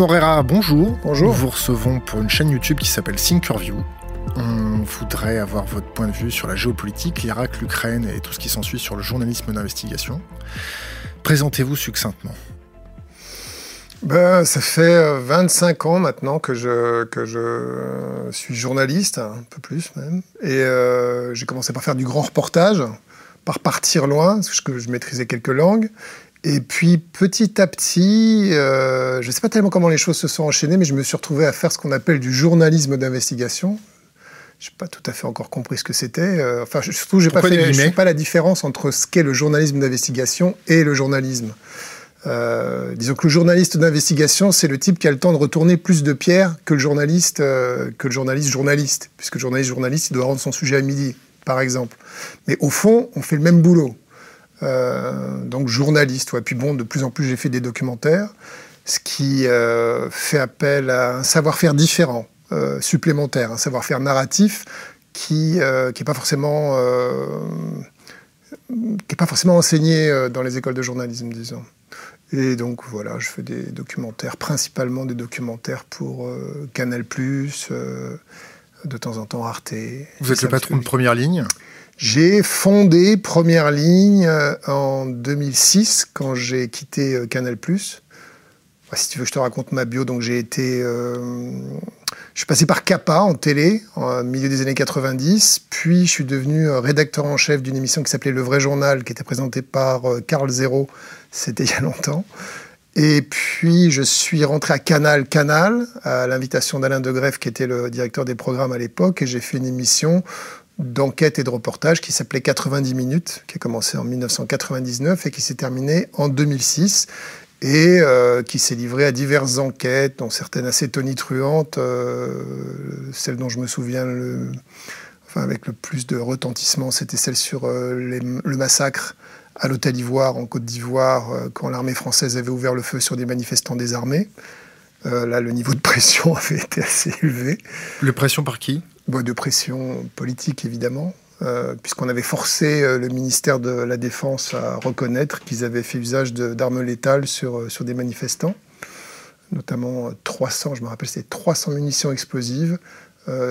Morera, bonjour. Bonjour. Nous vous recevons pour une chaîne YouTube qui s'appelle Thinkerview. On voudrait avoir votre point de vue sur la géopolitique, l'Irak, l'Ukraine et tout ce qui s'ensuit sur le journalisme d'investigation. Présentez-vous succinctement. Ben, ça fait 25 ans maintenant que je, que je suis journaliste, un peu plus même. Et euh, j'ai commencé par faire du grand reportage, par partir loin, parce que je maîtrisais quelques langues. Et puis petit à petit, euh, je ne sais pas tellement comment les choses se sont enchaînées, mais je me suis retrouvé à faire ce qu'on appelle du journalisme d'investigation. Je n'ai pas tout à fait encore compris ce que c'était. Euh, enfin, surtout, je ne fais pas la différence entre ce qu'est le journalisme d'investigation et le journalisme. Euh, disons que le journaliste d'investigation, c'est le type qui a le temps de retourner plus de pierres que le journaliste, que le journaliste journaliste, puisque le journaliste journaliste, il doit rendre son sujet à midi, par exemple. Mais au fond, on fait le même boulot. Euh, donc journaliste. Ouais. Puis bon, de plus en plus, j'ai fait des documentaires, ce qui euh, fait appel à un savoir-faire différent, euh, supplémentaire, un savoir-faire narratif qui n'est pas forcément qui est pas forcément enseigné dans les écoles de journalisme, disons. Et donc voilà, je fais des documentaires, principalement des documentaires pour Canal+, de temps en temps Arte. Vous êtes le patron de Première Ligne? J'ai fondé Première Ligne euh, en 2006 quand j'ai quitté euh, Canal+. si tu veux, je te raconte ma bio. Donc j'ai été, euh, je suis passé par Kappa en télé au milieu des années 90, puis je suis devenu rédacteur en chef d'une émission qui s'appelait Le Vrai Journal, qui était présentée par Carl Zéro. C'était il y a longtemps. Et puis, je suis rentré à Canal Canal, à l'invitation d'Alain de Greff, qui était le directeur des programmes à l'époque, et j'ai fait une émission d'enquête et de reportage qui s'appelait 90 minutes, qui a commencé en 1999 et qui s'est terminé en 2006 et euh, qui s'est livré à diverses enquêtes, dont certaines assez tonitruantes. Euh, celle dont je me souviens avec le plus de retentissement, c'était celle sur euh, le massacre à l'Hôtel Ivoire, en Côte d'Ivoire, quand l'armée française avait ouvert le feu sur des manifestants désarmés. Là, le niveau de pression avait été assez élevé. Le pression par qui? De pression politique, évidemment, euh, puisqu'on avait forcé euh, le ministère de la Défense à reconnaître qu'ils avaient fait usage d'armes létales sur, euh, sur des manifestants, notamment 300, je me rappelle, c'était 300 munitions explosives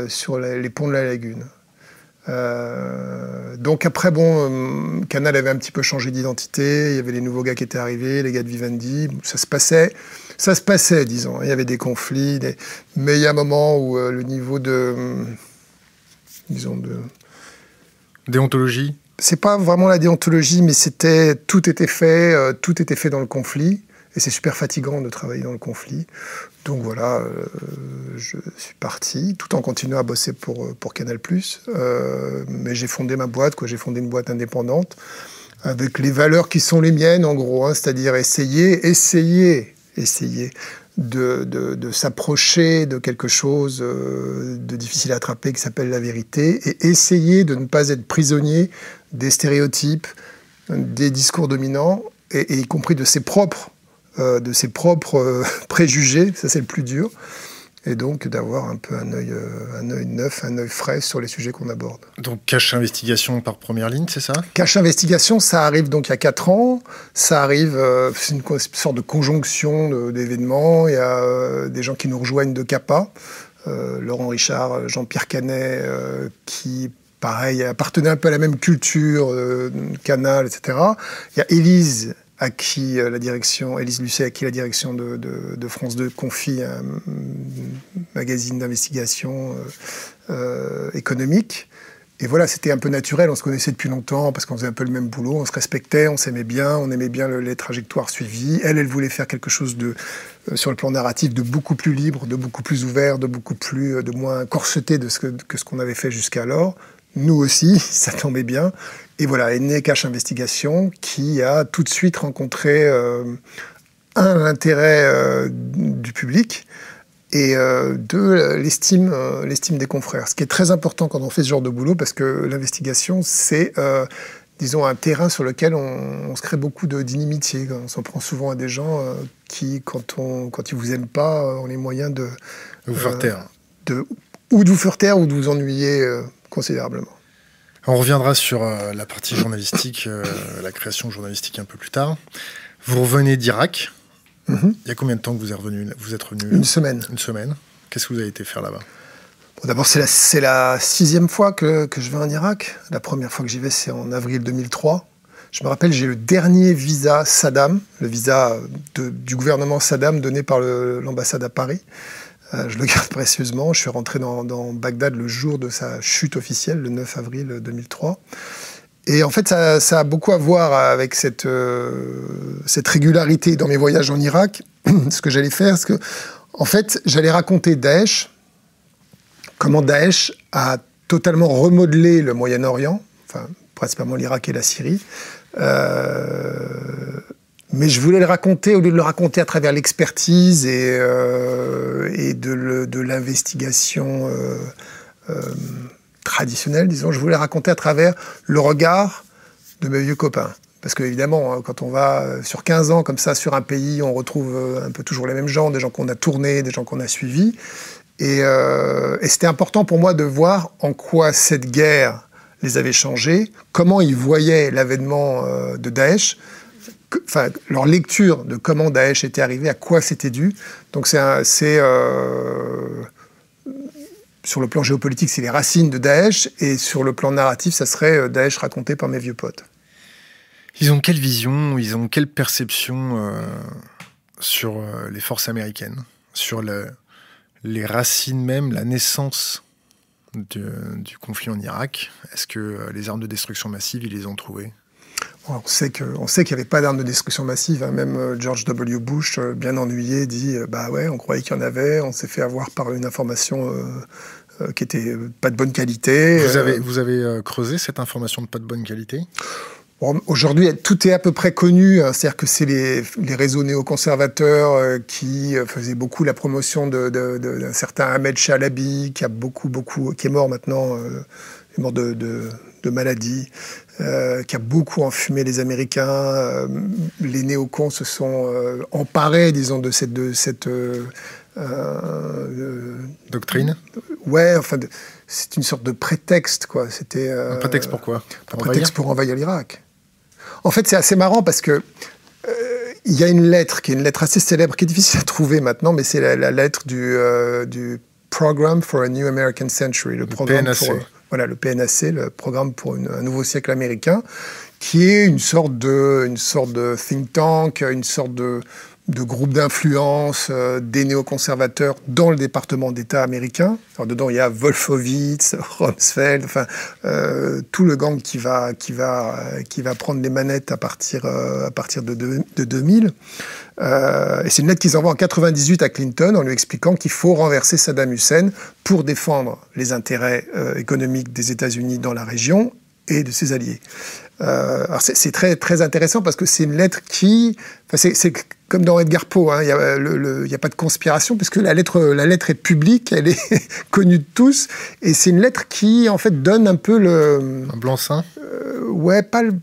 sur les, ponts de la lagune. Donc après, bon, Canal avait un petit peu changé d'identité, il y avait les nouveaux gars qui étaient arrivés, les gars de Vivendi, ça se passait. Ça se passait, disons. Il y avait des conflits, mais il y a un moment où le niveau de, disons, de... Déontologie? C'est pas vraiment la déontologie, mais c'était tout était fait, euh, tout était fait dans le conflit, et c'est super fatigant de travailler dans le conflit. Donc voilà, euh, je suis parti, tout en continuant à bosser pour, euh, Canal+. mais j'ai fondé ma boîte, quoi. J'ai fondé une boîte indépendante avec les valeurs qui sont les miennes, en gros, hein, c'est-à-dire essayer, essayer, essayer de, s'approcher de quelque chose euh, de difficile à attraper qui s'appelle la vérité et essayer de ne pas être prisonnier des stéréotypes, des discours dominants, et, y compris de ses propres, euh, de ses propres euh, préjugés, ça c'est le plus dur et donc d'avoir un peu un œil, euh, un œil neuf, un œil frais sur les sujets qu'on aborde. Donc Cache Investigation par première ligne, c'est ça? Cache Investigation, ça arrive donc il y a 4 ans. Ça arrive, euh, c'est une sorte de conjonction d'événements. Il y a euh, des gens qui nous rejoignent de CAPA, Laurent Richard, Jean-Pierre Canet, qui pareil, appartenaient un peu à la même culture, Canal, etc. Il y a Élise à qui euh, la direction, Élise Lucet, à qui la direction de, France 2 confie un magazine d'investigation euh, euh, économique. Et voilà, c'était un peu naturel, on se connaissait depuis longtemps parce qu'on faisait un peu le même boulot, on se respectait, on s'aimait bien, on aimait bien les trajectoires suivies. Elle, elle voulait faire quelque chose de, sur le plan narratif de beaucoup plus libre, de beaucoup plus ouvert, de beaucoup plus, de moins corseté de ce que ce qu'on avait fait jusqu'alors. Nous aussi, ça tombait bien. Et voilà, est né Cache Investigation qui a tout de suite rencontré euh, un l'intérêt euh, du public et euh, deux l'estime l'estime des confrères. Ce qui est très important quand on fait ce genre de boulot parce que l'investigation c'est disons un terrain sur lequel on, se crée beaucoup d'inimitié. On s'en prend souvent à des gens qui quand on quand ils vous aiment pas ont les moyens de vous faire taire. De, ou de vous faire taire ou de vous ennuyer considérablement. On reviendra sur euh, la partie journalistique, euh, la création journalistique un peu plus tard. Vous revenez d'Irak. Mhm. Il y a combien de temps que vous êtes revenu, vous êtes revenu? Une semaine. Une semaine. Qu'est-ce que vous avez été faire là-bas? D'abord, c'est la, la, sixième fois que, que, je vais en Irak. La première fois que j'y vais, c'est en avril 2003. Je me rappelle, j'ai le dernier visa Saddam, le visa de, du gouvernement Saddam donné par l'ambassade à Paris. Euh, je le garde précieusement. Je suis rentré dans, Bagdad le jour de sa chute officielle, le 9 avril 2003. Et en fait, ça, a beaucoup à voir avec cette, euh, régularité dans mes voyages en Irak. ce que j'allais faire, c'est que, en fait, j'allais raconter Daesh, comment Daesh a totalement remodelé le Moyen-Orient, enfin, principalement l'Irak et la Syrie, euh, mais je voulais le raconter, au lieu de le raconter à travers l'expertise et, euh, de l'investigation euh, traditionnelle, disons, je voulais raconter à travers le regard de mes vieux copains. Parce qu'évidemment, hein, quand on va sur 15 ans comme ça sur un pays, on retrouve un peu toujours les mêmes gens, des gens qu'on a tournés, des gens qu'on a suivis. Et, c'était important pour moi de voir en quoi cette guerre les avait changés, comment ils voyaient l'avènement euh, de Daesh, leur lecture de comment Daesh était arrivé, à quoi c'était dû. Donc c'est euh, sur le plan géopolitique, c'est les racines de Daesh, et sur le plan narratif, ça serait euh, Daesh raconté par mes vieux potes. Ils ont quelle vision, ils ont quelle perception sur les forces américaines, sur le, les racines même, la naissance du conflit en Irak? Est-ce que euh, les armes de destruction massive, ils les ont trouvées? On sait qu'il n'y avait pas d'armes de destruction massive. Hein. Même euh, George W. Bush, euh, bien ennuyé, dit Bah ouais, on croyait qu'il y en avait, on s'est fait avoir par une information qui était pas de bonne qualité. Vous avez, vous avez creusé cette information de pas de bonne qualité? Aujourd'hui, tout est à peu près connu. Hein. C'est-à-dire que c'est les, réseaux néoconservateurs euh, qui euh, faisaient beaucoup la promotion d'un certain Ahmed Chalabi, qui a beaucoup, beaucoup, qui est mort maintenant, euh, est mort de, maladie, qui a beaucoup enfumé les Américains. les néocons se sont emparés, disons, de cette, de cette doctrine. Ouais, enfin, c'est une sorte de prétexte, quoi. C'était un prétexte pourquoi Un prétexte pour envahir l'Irak. En fait, c'est assez marrant parce que euh, il y a une lettre qui est une lettre assez célèbre, qui est difficile à trouver maintenant, mais c'est la, lettre du, euh, du Program for a New American Century, le, programme PNAC. pour voilà le PNAC, le programme pour un nouveau siècle américain, qui est une sorte de une sorte de think tank, une sorte de de groupes d'influence euh, des néoconservateurs dans le département d'État américain. Alors dedans, il y a Wolfowitz, Rumsfeld, enfin euh, tout le gang qui va qui va qui va prendre les manettes à partir euh, à partir de, de 2000. Et c'est une lettre qu'ils envoient en 98 à Clinton en lui expliquant qu'il faut renverser Saddam Hussein pour défendre les intérêts économiques des États-Unis dans la région et de ses alliés. Euh, c'est très, très intéressant parce que c'est une lettre qui. C'est comme dans Edgar Poe, hein, il n'y a, a, pas de conspiration puisque la lettre, la lettre est publique, elle est connue de tous. Et c'est une lettre qui, en fait, donne un peu le. Un blanc-seing? euh, Ouais, pas le.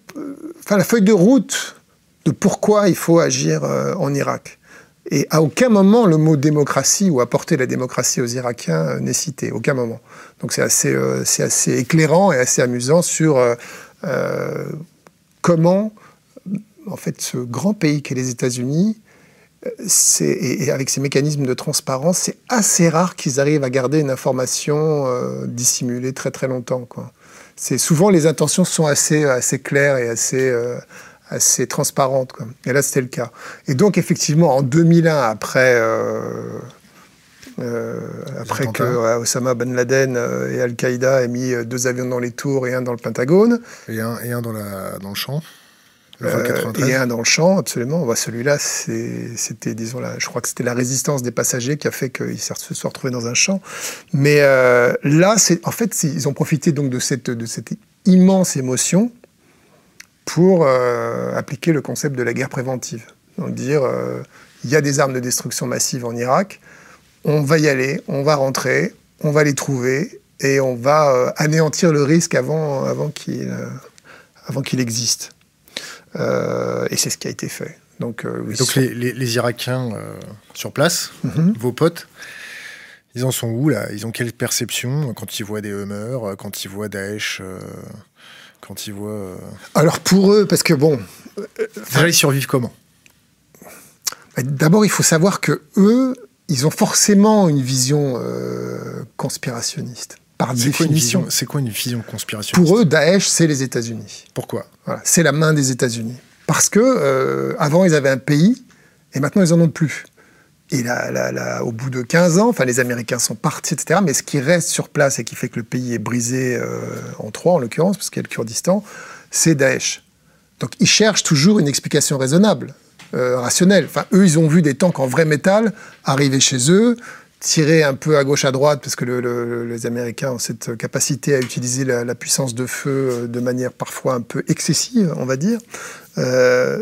Enfin, la feuille de route de pourquoi il faut agir euh, en Irak. Et à aucun moment le mot démocratie ou apporter la démocratie aux Irakiens euh, n'est cité, aucun moment. Donc c'est assez, c'est assez éclairant et assez amusant sur euh, comment, en fait, ce grand pays qu'est les États-Unis, et, avec ces mécanismes de transparence, c'est assez rare qu'ils arrivent à garder une information euh, dissimulée très très longtemps. C'est souvent les intentions sont assez assez claires et assez euh, assez transparentes. Quoi. Et là, c'était le cas. Et donc, effectivement, en 2001, après euh, après que Osama Ben Laden euh, et Al-Qaïda aient mis euh, deux avions dans les tours et un dans le Pentagone. Et un, et un dans, la, dans le champ et un dans le champ, absolument. Bah, Celui-là, c'était, disons, la, je crois que c'était la résistance des passagers qui a fait qu'ils se soient retrouvés dans un champ. Mais là, c'est, en fait, ils ont profité donc de cette, de cette immense émotion pour appliquer le concept de la guerre préventive. Donc dire, il y a des armes de destruction massive en Irak, on va y aller, on va rentrer, on va les trouver et on va euh, anéantir le risque avant, avant qu'il euh, existe. Euh, et c'est ce qui a été fait. Donc, Donc les, Irakiens sur place, mhm. vos potes, ils en sont où là? Ils ont quelle perception? Quand ils voient des Hummers, quand ils voient Daesh quand ils voient... Alors pour eux, parce que bon... Déjà, ils survivent comment? D'abord, il faut savoir que eux, ils ont forcément une vision euh, conspirationniste. Par définition. C'est quoi une vision conspirationniste? Pour eux, Daesh, c'est les États-Unis. Pourquoi? C'est la main des États-Unis. Parce que euh, avant, ils avaient un pays, et maintenant, ils en ont plus. Et là, au bout de 15 ans, enfin, les Américains sont partis, etc. Mais ce qui reste sur place et qui fait que le pays est brisé euh, en trois, en l'occurrence, parce qu'il y a le Kurdistan, c'est Daesh. Donc, ils cherchent toujours une explication raisonnable, euh, rationnelle. Enfin, eux, ils ont vu des tanks en vrai métal arriver chez eux, tirer un peu à gauche, à droite, parce que les Américains ont cette capacité à utiliser la, puissance de feu euh, de manière parfois un peu excessive, on va dire.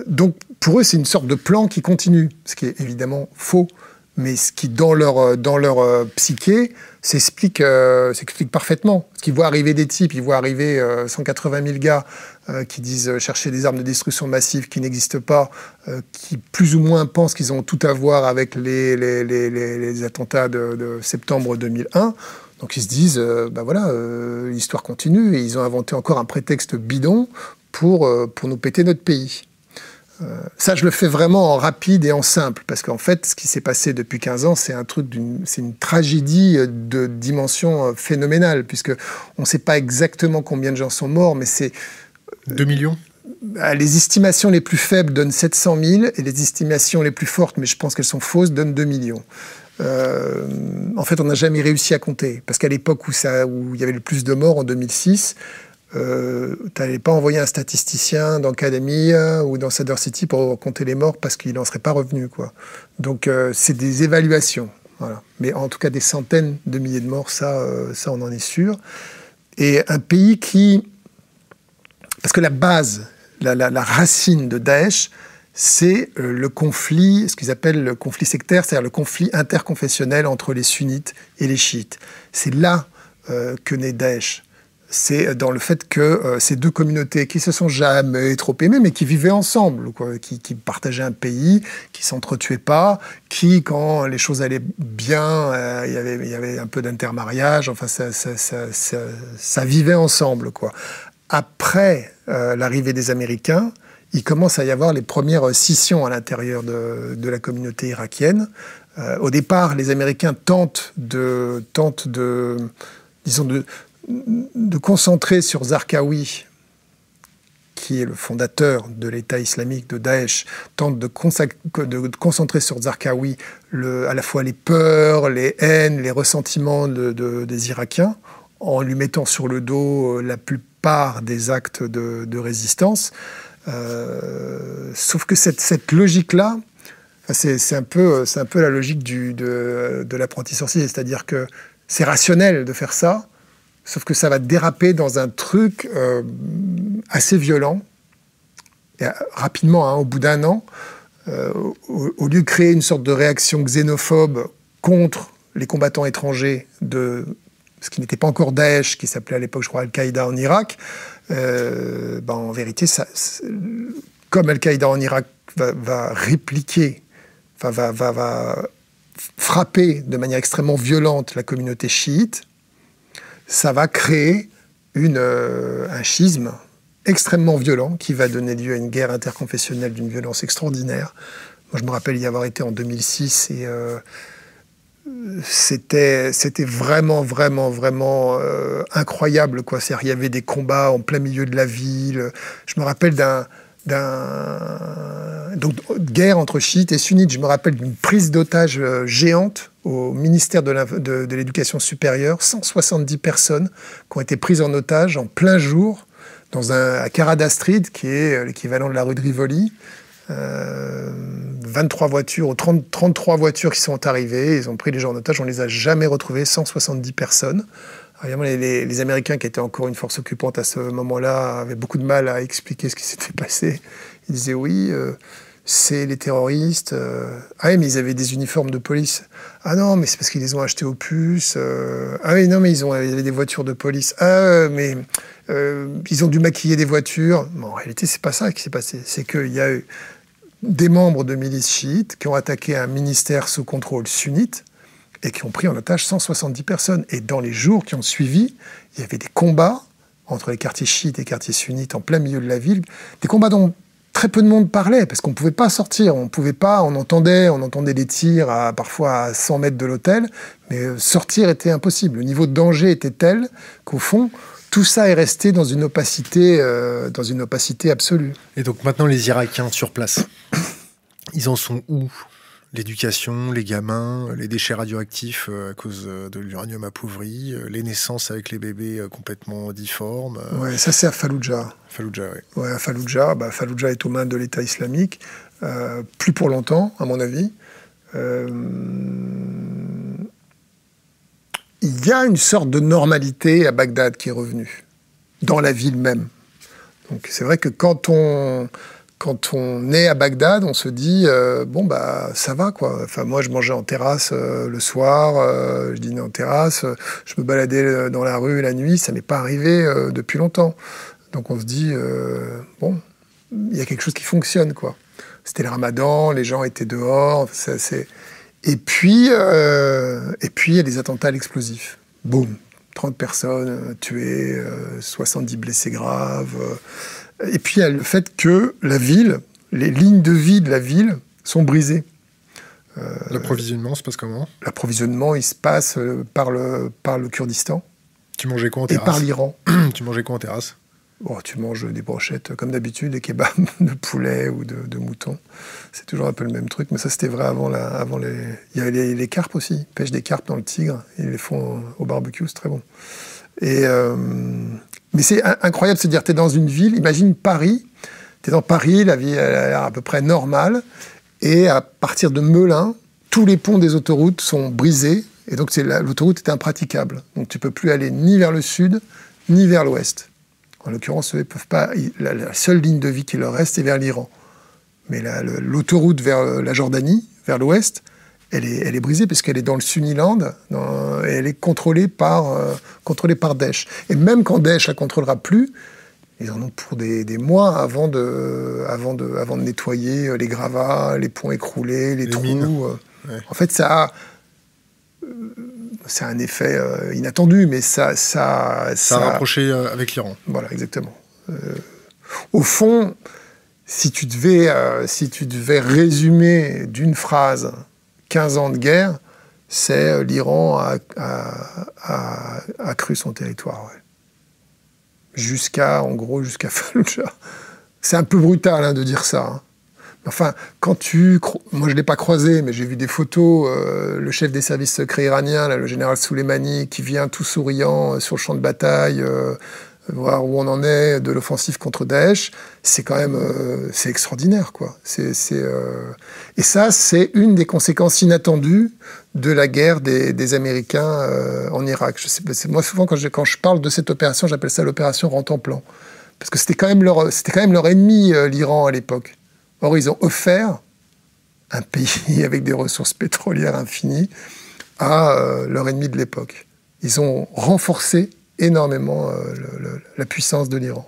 donc, pour eux, c'est une sorte de plan qui continue, ce qui est évidemment faux, mais ce qui, dans leur, euh, dans leur euh, psyché, s'explique euh, parfaitement. Parce qu'ils voient arriver des types, ils voient arriver 180 000 gars qui disent chercher des armes de destruction massive qui n'existent pas, qui plus ou moins pensent qu'ils ont tout à voir avec les, les, les, attentats de, de, septembre 2001. Donc ils se disent, ben voilà, l'histoire continue, et ils ont inventé encore un prétexte bidon pour, pour nous péter notre pays. Euh, ça, je le fais vraiment en rapide et en simple, parce qu'en fait, ce qui s'est passé depuis 15 ans, c'est un truc c'est une tragédie de dimension euh, phénoménale, puisque on ne sait pas exactement combien de gens sont morts, mais c'est 2 millions? Euh, les estimations les plus faibles donnent 700 000 et les estimations les plus fortes, mais je pense qu'elles sont fausses, donnent 2 millions. en fait, on n'a jamais réussi à compter. Parce qu'à l'époque où, où il y avait le plus de morts, en 2006, euh, tu n'allais pas envoyer un statisticien dans Academy ou dans Cedar City pour compter les morts parce qu'il n'en serait pas revenu. Quoi. Donc euh, c'est des évaluations. Voilà. Mais en tout cas des centaines de milliers de morts, ça, euh, ça on en est sûr. Et un pays qui... Parce que la base, la, la, racine de Daesh, c'est le conflit, ce qu'ils appellent le conflit sectaire, c'est-à-dire le conflit interconfessionnel entre les sunnites et les chiites. C'est là que naît Daesh c'est dans le fait que euh, ces deux communautés qui se sont jamais trop aimées, mais qui vivaient ensemble, qui, partageaient un pays, qui s'entretuaient pas, qui, quand les choses allaient bien, euh, il y avait un peu d'intermariage, enfin, ça, vivait ensemble. Après euh, l'arrivée des Américains, il commence à y avoir les premières scissions à l'intérieur de, de, la communauté irakienne. au départ, les Américains tentent de, tentent de disons, de, de concentrer sur Zarqawi, qui est le fondateur de l'État islamique de Daesh, tente de, concentrer sur Zarqawi à la fois les peurs, les haines, les ressentiments des Irakiens, en lui mettant sur le dos euh, la plupart des actes de, résistance. Euh, sauf que cette, logique-là, c'est un, peu, un peu la logique de, l'apprenti sorcier, c'est-à-dire que c'est rationnel de faire ça, Sauf que ça va déraper dans un truc euh, assez violent. Euh, rapidement, hein, au bout d'un an, euh, au, lieu de créer une sorte de réaction xénophobe contre les combattants étrangers de ce qui n'était pas encore Daesh, qui s'appelait à l'époque, je crois, Al-Qaïda en Irak, ben, en vérité, comme Al-Qaïda en Irak va, répliquer, va, va, va frapper de manière extrêmement violente la communauté chiite, ça va créer euh, un schisme extrêmement violent qui va donner lieu à une guerre interconfessionnelle d'une violence extraordinaire. Moi, je me rappelle y avoir été en 2006 et euh, c'était vraiment vraiment vraiment euh, incroyable. Il y avait des combats en plein milieu de la ville. Je me rappelle d'un d'un donc guerre entre chiites et sunnites. Je me rappelle d'une prise d'otage euh, géante au ministère de l'Éducation supérieure, 170 personnes qui ont été prises en otage en plein jour dans un, à Carada Street, qui est euh, l'équivalent de la rue de Rivoli. 23 euh, voitures, ou 30, 33 voitures qui sont arrivées, ils ont pris les gens en otage, on les a jamais retrouvés, 170 personnes. Les, Américains, qui étaient encore une force occupante à ce moment-là, avaient beaucoup de mal à expliquer ce qui s'était passé. Ils disaient oui, euh, c'est les terroristes. Euh. Ah oui, mais ils avaient des uniformes de police. Ah non, mais c'est parce qu'ils les ont achetés au puce. Euh. Ah oui, non, mais ils, ont, avaient des voitures de police. Ah, mais ils ont dû maquiller des voitures. en réalité, c'est pas ça qui s'est passé. C'est qu'il y a eu des membres de milices chiites qui ont attaqué un ministère sous contrôle sunnite et qui ont pris en otage 170 personnes. Et dans les jours qui ont suivi, il y avait des combats entre les quartiers chiites et les quartiers sunnites en plein milieu de la ville, des combats dont très peu de monde parlait parce qu'on ne pouvait pas sortir, on pouvait pas, on entendait, on entendait des tirs à, parfois à 100 mètres de l'hôtel, mais euh, sortir était impossible. Le niveau de danger était tel qu'au fond, tout ça est resté dans une opacité, euh, dans une opacité absolue. Et donc maintenant, les Irakiens sur place, ils en sont où l'éducation, les gamins, les déchets radioactifs euh, à cause euh, de l'uranium appauvri, euh, les naissances avec les bébés complètement difformes. Ouais, ça c'est à Fallujah. Fallujah, oui. Ouais, à Fallujah, bah, Fallujah est aux mains de l'État islamique, plus pour longtemps, à mon avis. Il y a une sorte de normalité à Bagdad qui est revenue, dans la ville même. Donc c'est vrai que quand on, quand on est à Bagdad, on se dit euh, bon bah ça va quoi. Enfin moi je mangeais en terrasse euh, le soir, euh, je dînais en terrasse, je me baladais dans la rue la nuit, ça m'est pas arrivé depuis longtemps. Donc on se dit bon il y a quelque chose qui fonctionne quoi. C'était le Ramadan, les gens étaient dehors, c'est et puis et puis il y a des attentats à l'explosif. Boum, 30 personnes tuées, 70 blessés graves. Et puis il y a le fait que la ville, les lignes de vie de la ville sont brisées. Euh, L'approvisionnement se passe comment? L'approvisionnement, il se passe euh, par le, par le Kurdistan. Tu mangeais quoi en terrasse Et par l'Iran. tu mangeais quoi en terrasse? Oh, Tu manges des brochettes, comme d'habitude, des kebabs de poulet ou de, mouton. C'est toujours un peu le même truc, mais ça c'était vrai avant, avant les... Il y a les, carpes aussi. Ils pêchent des carpes dans le Tigre, ils les font au barbecue, c'est très bon. Et, euh, mais c'est incroyable de se dire, tu es dans une ville, imagine Paris, tu es dans Paris, la vie est à peu près normale, et à partir de Melun, tous les ponts des autoroutes sont brisés, et donc l'autoroute est impraticable. Donc tu peux plus aller ni vers le sud, ni vers l'ouest. En l'occurrence, eux, peuvent pas. La, seule ligne de vie qui leur reste est vers l'Iran. Mais l'autoroute vers euh, la Jordanie, vers l'ouest, elle est, elle est brisée puisqu'elle est dans le Suniland et elle est contrôlée par, euh, contrôlée par Daesh. Et même quand Daesh la contrôlera plus, ils en ont pour des, des, mois avant de, avant, de, avant de nettoyer euh, les gravats, les ponts écroulés, les, trous. Euh. En fait, ça c'est un effet inattendu, mais ça, ça, ça, a rapproché avec l'Iran. Voilà, exactement. au fond, si tu devais, si tu devais résumer d'une phrase 15 ans de guerre, c'est euh, l'Iran a, a, cru son territoire. Jusqu'à, en gros, jusqu'à Fallujah. C'est un peu brutal hein, de dire ça. Hein. Enfin, quand tu... Moi, je ne l'ai pas croisé, mais j'ai vu des photos. Euh, le chef des services secrets iraniens, le général Soleimani, qui vient tout souriant euh, sur le champ de bataille, voir où on en est de l'offensive contre Daesh, c'est quand même euh, c'est extraordinaire quoi. Euh, Et ça, c'est une des conséquences inattendues de la guerre des, Américains euh, en Irak. Je moi, souvent, quand je, quand je parle de cette opération, j'appelle ça l'opération Plan. Parce que c'était quand c'était quand même leur ennemi, l'Iran, à l'époque. Or, ils ont offert un pays avec des ressources pétrolières infinies à leur ennemi de l'époque. Ils ont renforcé énormément euh, la puissance de l'Iran.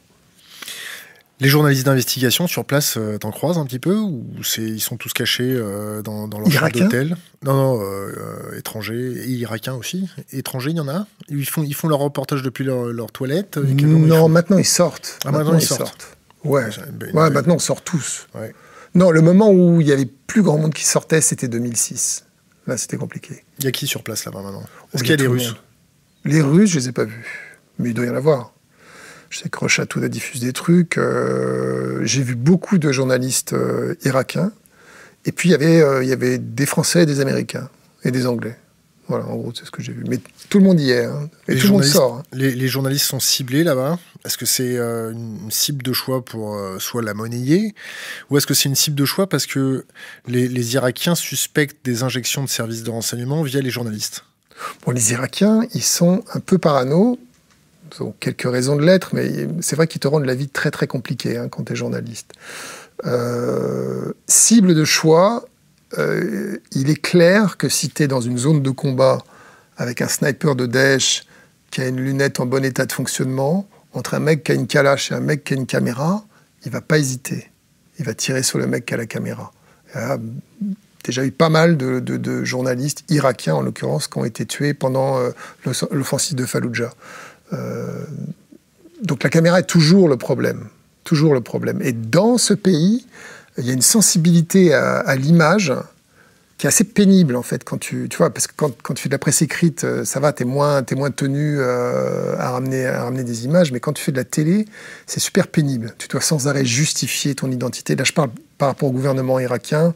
Les journalistes d'investigation sur place, euh, t'en croises un petit peu ou ils sont tous cachés euh, dans, dans leur chambre d'hôtel? Non, non, étrangers et irakiens aussi. Étrangers, il y en a? Ils font, ils font leur reportage depuis leur, leur toilette? Non, maintenant ils sortent. Ah, maintenant, ils, sortent. Ouais, ouais maintenant on sort tous. Non, le moment où il y avait plus grand monde qui sortait, c'était 2006. Là, c'était compliqué. Il y a qui sur place là-bas maintenant? Est-ce qu'il y a des Russes? les Russes, je les ai pas vus, mais il doit y en avoir. Je sais que Rochatou a diffusé des trucs. Euh, j'ai vu beaucoup de journalistes euh, irakiens. Et puis, il y, avait, euh, il y avait des Français, des Américains et des Anglais. Voilà, en gros, c'est ce que j'ai vu. Mais tout le monde y est. Hein. Et tout le monde sort. Hein. Les, journalistes sont ciblés là-bas Est-ce que c'est une cible de choix pour soit la monnayer Ou est-ce que c'est une cible de choix parce que les, les Irakiens suspectent des injections de services de renseignement via les journalistes? Bon, les Irakiens, ils sont un peu parano. Ils ont quelques raisons de l'être, mais c'est vrai qu'ils te rendent la vie très très compliquée hein, quand tu es journaliste. Euh, cible de choix, euh, il est clair que si tu es dans une zone de combat avec un sniper de Daesh qui a une lunette en bon état de fonctionnement, entre un mec qui a une calache et un mec qui a une caméra, il va pas hésiter. Il va tirer sur le mec qui a la caméra déjà eu pas mal de, journalistes irakiens, en l'occurrence, qui ont été tués pendant euh, l'offensive de Fallujah. Euh, donc la caméra est toujours le problème. toujours le problème. Et dans ce pays, il y a une sensibilité à, l'image qui est assez pénible en fait quand tu, tu vois parce que quand, tu fais de la presse écrite euh, ça va t'es moins es moins tenu euh, à ramener à ramener des images mais quand tu fais de la télé c'est super pénible. Tu dois sans arrêt justifier ton identité. Là je parle par rapport au gouvernement irakien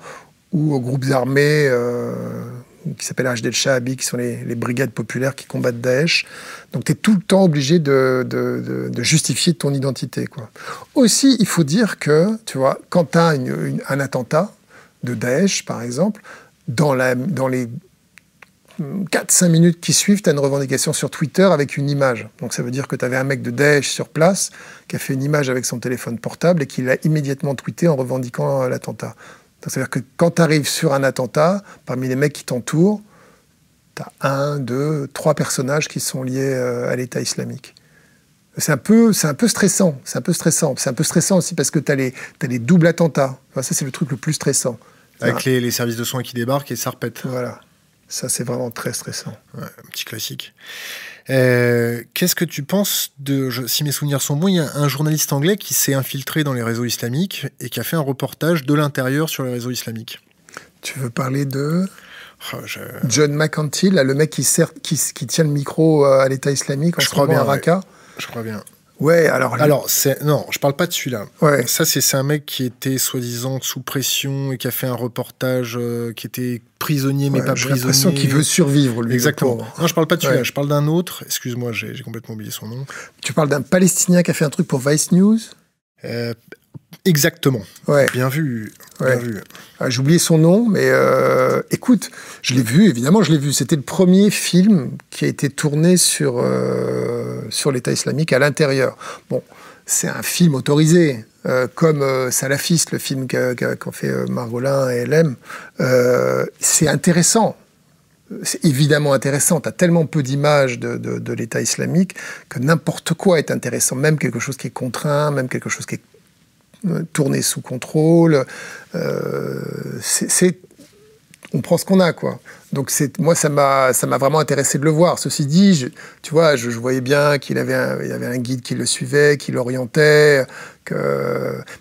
ou aux groupes armés euh, qui s'appellent H.D. Shahabi, qui sont les, brigades populaires qui combattent Daesh. Donc tu es tout le temps obligé de, justifier ton identité. Quoi. Aussi, il faut dire que, tu vois, quand tu as un attentat de Daesh, par exemple, dans, dans les 4-5 minutes qui suivent, tu as une revendication sur Twitter avec une image. Donc ça veut dire que tu avais un mec de Daesh sur place qui a fait une image avec son téléphone portable et qui l'a immédiatement tweeté en revendiquant l'attentat. C'est-à-dire que quand tu arrives sur un attentat, parmi les mecs qui t'entourent, tu as un, deux, trois personnages qui sont liés euh, à l'État islamique. C'est un, peu, un peu stressant. C'est un peu stressant. C'est un peu stressant aussi parce que tu as, as, les doubles attentats. ça, c'est le truc le plus stressant. Avec les, les, services de soins qui débarquent et ça repète. Voilà. Ça, c'est vraiment très stressant. un petit classique. Euh, qu'est-ce que tu penses de, si mes souvenirs sont bons, il y a un journaliste anglais qui s'est infiltré dans les réseaux islamiques et qui a fait un reportage de l'intérieur sur les réseaux islamiques. Tu veux parler de oh, John McEntee, le mec qui, sert, qui, tient le micro euh, à l'État islamique en je crois bien, à Raqqa? Je crois bien. Ouais, alors. Alors, c'est non, je parle pas de celui-là. Ouais. Ça, c'est un mec qui était soi-disant sous pression et qui a fait un reportage euh, qui était prisonnier mais pas prisonnier. L'impression qu'il veut survivre lui. Exactement. Non, je parle pas de celui-là. Je parle d'un autre. Excuse-moi, j'ai complètement oublié son nom. Tu parles d'un Palestinien qui a fait un truc pour Vice News? Euh, Exactement. Ouais. Bien vu. Bien vu. Ah, j'ai oublié son nom, mais euh, écoute, je l'ai vu, évidemment, je l'ai vu. C'était le premier film qui a été tourné sur, euh, sur l'État islamique à l'intérieur. Bon, c'est un film autorisé, euh, comme Salafiste, le film qu'ont fait Margolin et LM. c'est intéressant. C'est évidemment intéressant. Tu as tellement peu d'images de, de, de l'État islamique que n'importe quoi est intéressant, même quelque chose qui est contraint, même quelque chose qui est tourner sous contrôle. Euh, on prend ce qu'on a, quoi. Donc c'est, moi, ça m'a, vraiment intéressé de le voir. Ceci dit, tu vois, je, voyais bien qu'il avait avait un guide qui le suivait, qui l'orientait.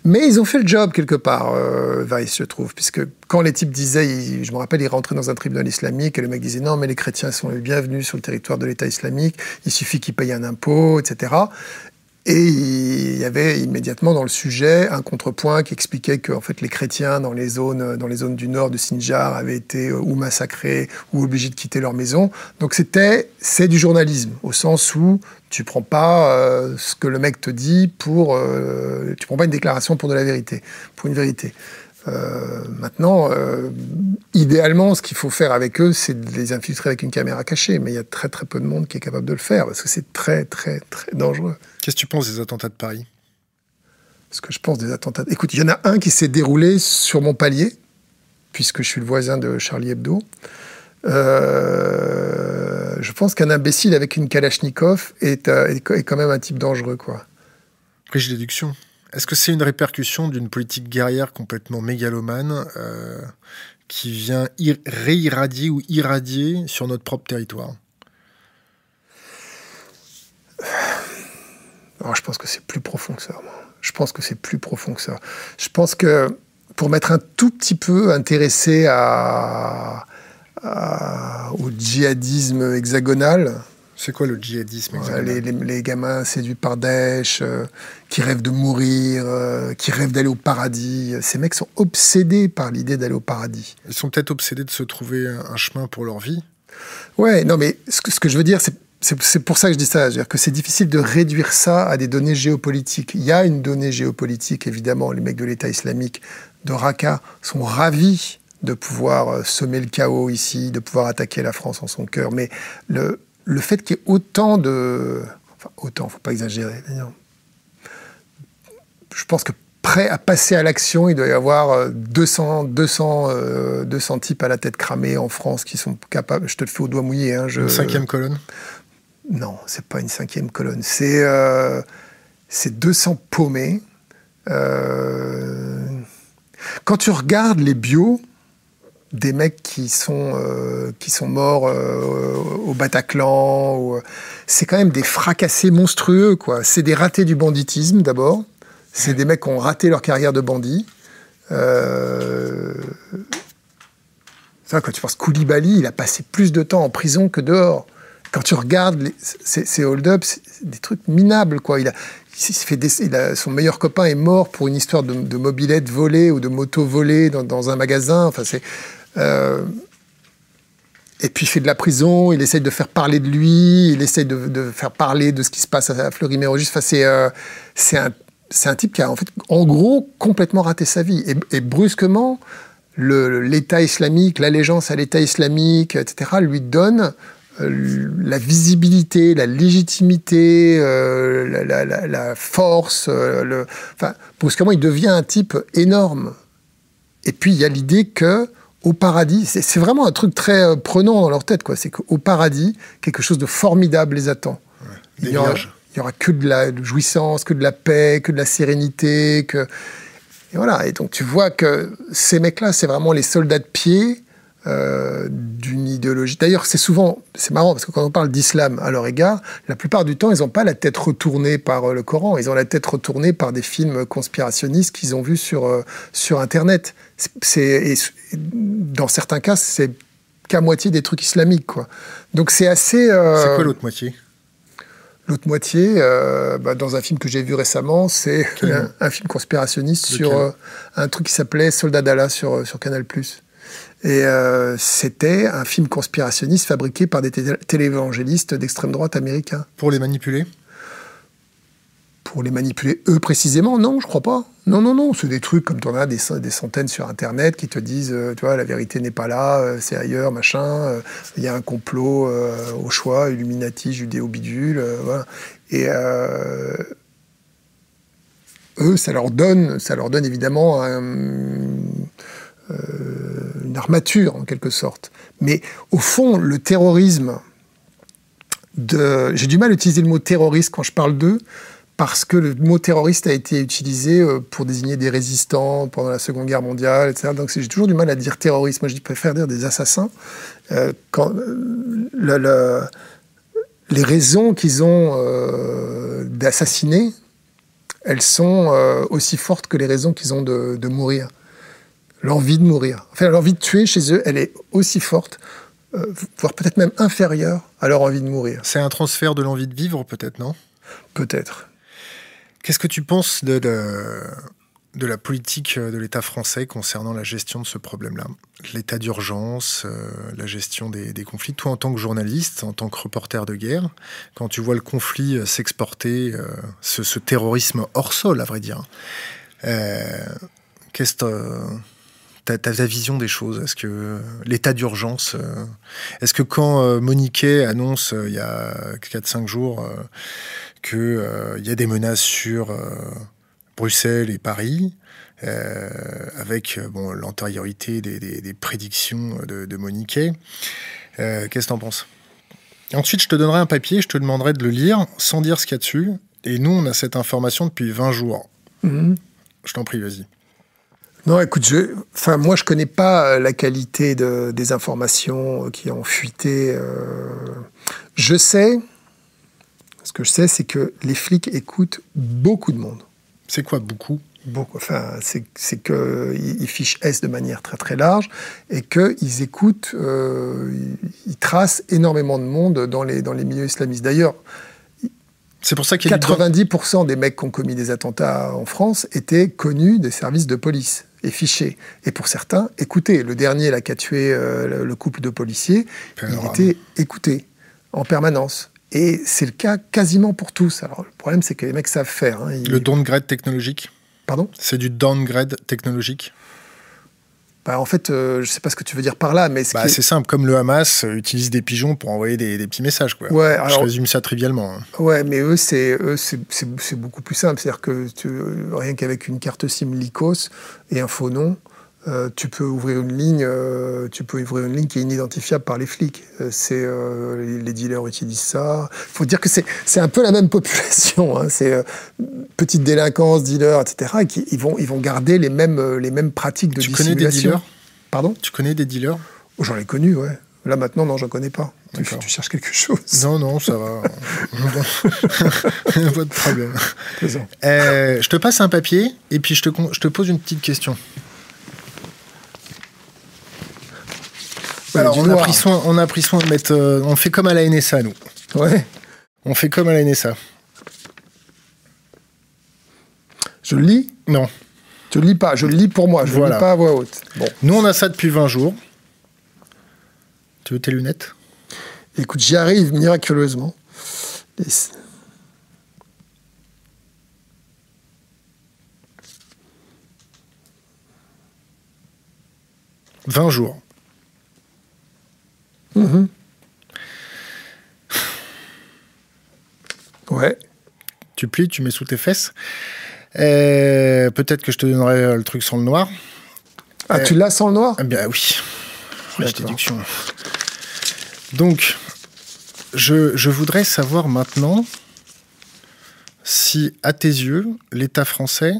Mais ils ont fait le job quelque part, euh, Vice, je trouve, puisque quand les types disaient, je me rappelle, ils rentraient dans un tribunal islamique et le mec disait non, mais les chrétiens sont les bienvenus sur le territoire de l'État islamique, il suffit qu'ils payent un impôt, etc. Et il y avait immédiatement dans le sujet un contrepoint qui expliquait que en fait, les chrétiens dans les, zones, dans les zones du nord de Sinjar avaient été euh, ou massacrés ou obligés de quitter leur maison. Donc c'était c'est du journalisme au sens où tu prends pas euh, ce que le mec te dit pour euh, tu prends pas une déclaration pour de la vérité, pour une vérité. Euh, maintenant, idéalement, ce qu'il faut faire avec eux, c'est de les infiltrer avec une caméra cachée. Mais il y a très très peu de monde qui est capable de le faire parce que c'est très très très dangereux. Qu'est-ce que tu penses des attentats de Paris? Ce que je pense des attentats. Écoute, il y en a un qui s'est déroulé sur mon palier, puisque je suis le voisin de Charlie Hebdo. Euh, je pense qu'un imbécile avec une Kalachnikov est, est, quand même un type dangereux, quoi. Riche déduction. Est-ce que c'est une répercussion d'une politique guerrière complètement mégalomane euh, qui vient réirradier ou irradier sur notre propre territoire? Je pense que c'est plus profond que ça. Je pense que c'est plus profond que ça. Je pense que pour m'être un tout petit peu intéressé à, au djihadisme hexagonal, c'est quoi le djihadisme les, gamins séduits par Daesh, euh, qui rêvent de mourir, euh, qui rêvent d'aller au paradis. Ces mecs sont obsédés par l'idée d'aller au paradis. Ils sont peut-être obsédés de se trouver un chemin pour leur vie. Ouais, non, mais ce que, ce que je veux dire, c'est c'est pour ça que je dis ça, -dire que c'est difficile de réduire ça à des données géopolitiques. Il y a une donnée géopolitique, évidemment, les mecs de l'État islamique de Raqqa sont ravis de pouvoir euh, semer le chaos ici, de pouvoir attaquer la France en son cœur. Mais le, le fait qu'il y ait autant de... Enfin, autant, faut pas exagérer. Je pense que prêt à passer à l'action, il doit y avoir 200, 200, 200 types à la tête cramée en France qui sont capables... Je te le fais au doigt mouillé. Hein, cinquième colonne Non, c'est pas une cinquième colonne. C'est euh, 200 paumés. Euh, quand tu regardes les bios, des mecs qui sont, euh, morts euh, au Bataclan. C'est quand même des fracassés monstrueux, quoi. C'est des ratés du banditisme, d'abord. C'est des mecs qui ont raté leur carrière de bandit. Euh... quand tu penses Koulibaly, il a passé plus de temps en prison que dehors. Quand tu regardes ces, hold-up, c'est des trucs minables. Quoi. Il a, fait son meilleur copain est mort pour une histoire de, de mobilette volée ou de moto volée dans, un magasin. Enfin, c'est. Euh, et puis il fait de la prison, il essaye de faire parler de lui, il essaye de, faire parler de ce qui se passe à Fleury-Mérogis. Enfin, c'est euh, un, un, type qui a en fait, en gros, complètement raté sa vie. Et, brusquement, l'État islamique, l'allégeance à l'État islamique, etc., lui donne la visibilité, la légitimité, euh, la, force. le... Enfin, brusquement, il devient un type énorme. Et puis, il y a l'idée que au paradis, c'est vraiment un truc très euh, prenant dans leur tête, quoi. C'est qu'au paradis, quelque chose de formidable les attend. il, y aura, y aura, que de la jouissance, que de la paix, que de la sérénité, que et voilà. Et donc tu vois que ces mecs-là, c'est vraiment les soldats de pied euh, d'une idéologie. D'ailleurs, c'est souvent, c'est marrant parce que quand on parle d'islam à leur égard, la plupart du temps, ils n'ont pas la tête retournée par euh, le Coran, ils ont la tête retournée par des films conspirationnistes qu'ils ont vus sur, euh, sur Internet. C'est, dans certains cas, c'est qu'à moitié des trucs islamiques, quoi. Donc c'est assez. c'est quoi l'autre moitié? L'autre moitié, bah, dans un film que j'ai vu récemment, c'est un, film conspirationniste sur un truc qui s'appelait Soldat d'Allah sur, sur Canal+. Et euh, c'était un film conspirationniste fabriqué par des télévangélistes d'extrême droite américains. Pour les manipuler? Pour les manipuler eux précisément? Non, je crois pas. Non, non, non, c'est des trucs comme tu en as des, des, centaines sur Internet qui te disent, euh, tu vois, la vérité n'est pas là, euh, c'est ailleurs, machin. Il y a un complot au choix, Illuminati, judéo-bidule, voilà. Et eux, ça leur donne, ça leur donne évidemment un euh, une armature en quelque sorte. Mais au fond, le terrorisme, j'ai du mal à utiliser le mot terroriste quand je parle d'eux, parce que le mot terroriste a été utilisé euh, pour désigner des résistants pendant la Seconde Guerre mondiale, etc. Donc j'ai toujours du mal à dire terroriste. Moi, je préfère dire des assassins. Euh, les raisons qu'ils ont d'assassiner, elles sont aussi fortes que les raisons qu'ils ont de mourir l'envie de mourir. Enfin, l'envie de tuer chez eux, elle est aussi forte, euh, voire peut-être même inférieure à leur envie de mourir. C'est un transfert de l'envie de vivre, peut-être, non? Peut-être. Qu'est-ce que tu penses de, de, la politique de l'État français concernant la gestion de ce problème-là? L'état d'urgence, euh, la gestion des, conflits. Toi, en tant que journaliste, en tant que reporter de guerre, quand tu vois le conflit euh, s'exporter, ce, ce, terrorisme hors sol, à vrai dire, qu'est-ce que ta, vision des choses? Est-ce que l'état d'urgence, euh, est-ce que quand euh, Moniquet annonce euh, il y a 4-5 jours qu'il y a des menaces sur Bruxelles et Paris, avec bon, l'antériorité des, prédictions de, de Moniquet, qu'est-ce que tu en penses? Ensuite, je te donnerai un papier, je te demanderai de le lire sans dire ce qu'il y a dessus. Et nous, on a cette information depuis 20 jours. Mm-hmm. Je t'en prie, vas-y. Non, écoute, je, enfin, moi, je connais pas euh, la qualité de, des informations euh, qui ont fuité. Euh. Je sais, ce que je sais, c'est que les flics écoutent beaucoup de monde. C'est quoi beaucoup? Beaucoup. Enfin, c'est qu'ils fichent S de manière très très large et qu'ils écoutent, ils tracent énormément de monde dans les, dans les milieux islamistes. D'ailleurs, c'est pour ça qu'il 90% des mecs qui ont commis des attentats en France étaient connus des services de police et fichés. Et pour certains, écoutés. Le dernier, là, qui a tué euh, le couple de policiers, il était écouté en permanence. Et c'est le cas quasiment pour tous. Alors, le problème, c'est que les mecs savent faire. Hein. Le downgrade technologique? Pardon? C'est du downgrade technologique? Bah, en fait, euh, je ne sais pas ce que tu veux dire par là, mais bah, c'est simple. Comme le Hamas euh, utilise des pigeons pour envoyer des, petits messages, quoi. Ouais, je résume ça trivialement. Hein. Ouais, mais eux, c'est c'est beaucoup plus simple. C'est-à-dire que tu, rien qu'avec une carte SIM Lycos et un faux nom, euh, tu peux ouvrir une ligne, euh, tu peux ouvrir une ligne qui est inidentifiable par les flics. Euh, c'est les dealers utilisent ça. Il faut dire que c'est un peu la même population. Hein. C'est petite délinquance, dealers, etc. Et qui, ils vont ils vont garder les mêmes les mêmes pratiques de tu connais des dealers? Pardon? Tu connais des dealers? Oh, J'en ai connu, ouais. Là maintenant, non, j'en connais pas. Tu, tu, cherches quelque chose Non, non, ça va. pas de problème. Je te passe un papier et puis je te, je te pose une petite question. Alors, on a, pris soin, on a pris soin de mettre. Euh, on fait comme à la NSA, nous. Ouais. On fait comme à la NSA. Je le lis? Non. Je le lis pas, je le lis pour moi, je ne le lis pas à voix haute. Bon. Nous, on a ça depuis 20 jours. Tu veux tes lunettes? Écoute, j'y arrive miraculeusement. 20 jours. Mhm. Ouais. Tu plies, tu mets sous tes fesses. Euh, peut-être que je te donnerai le truc sans le noir. Ah, tu l'as sans le noir? Eh bien oui. déduction. Donc, je, je, voudrais savoir maintenant si, à tes yeux, l'État français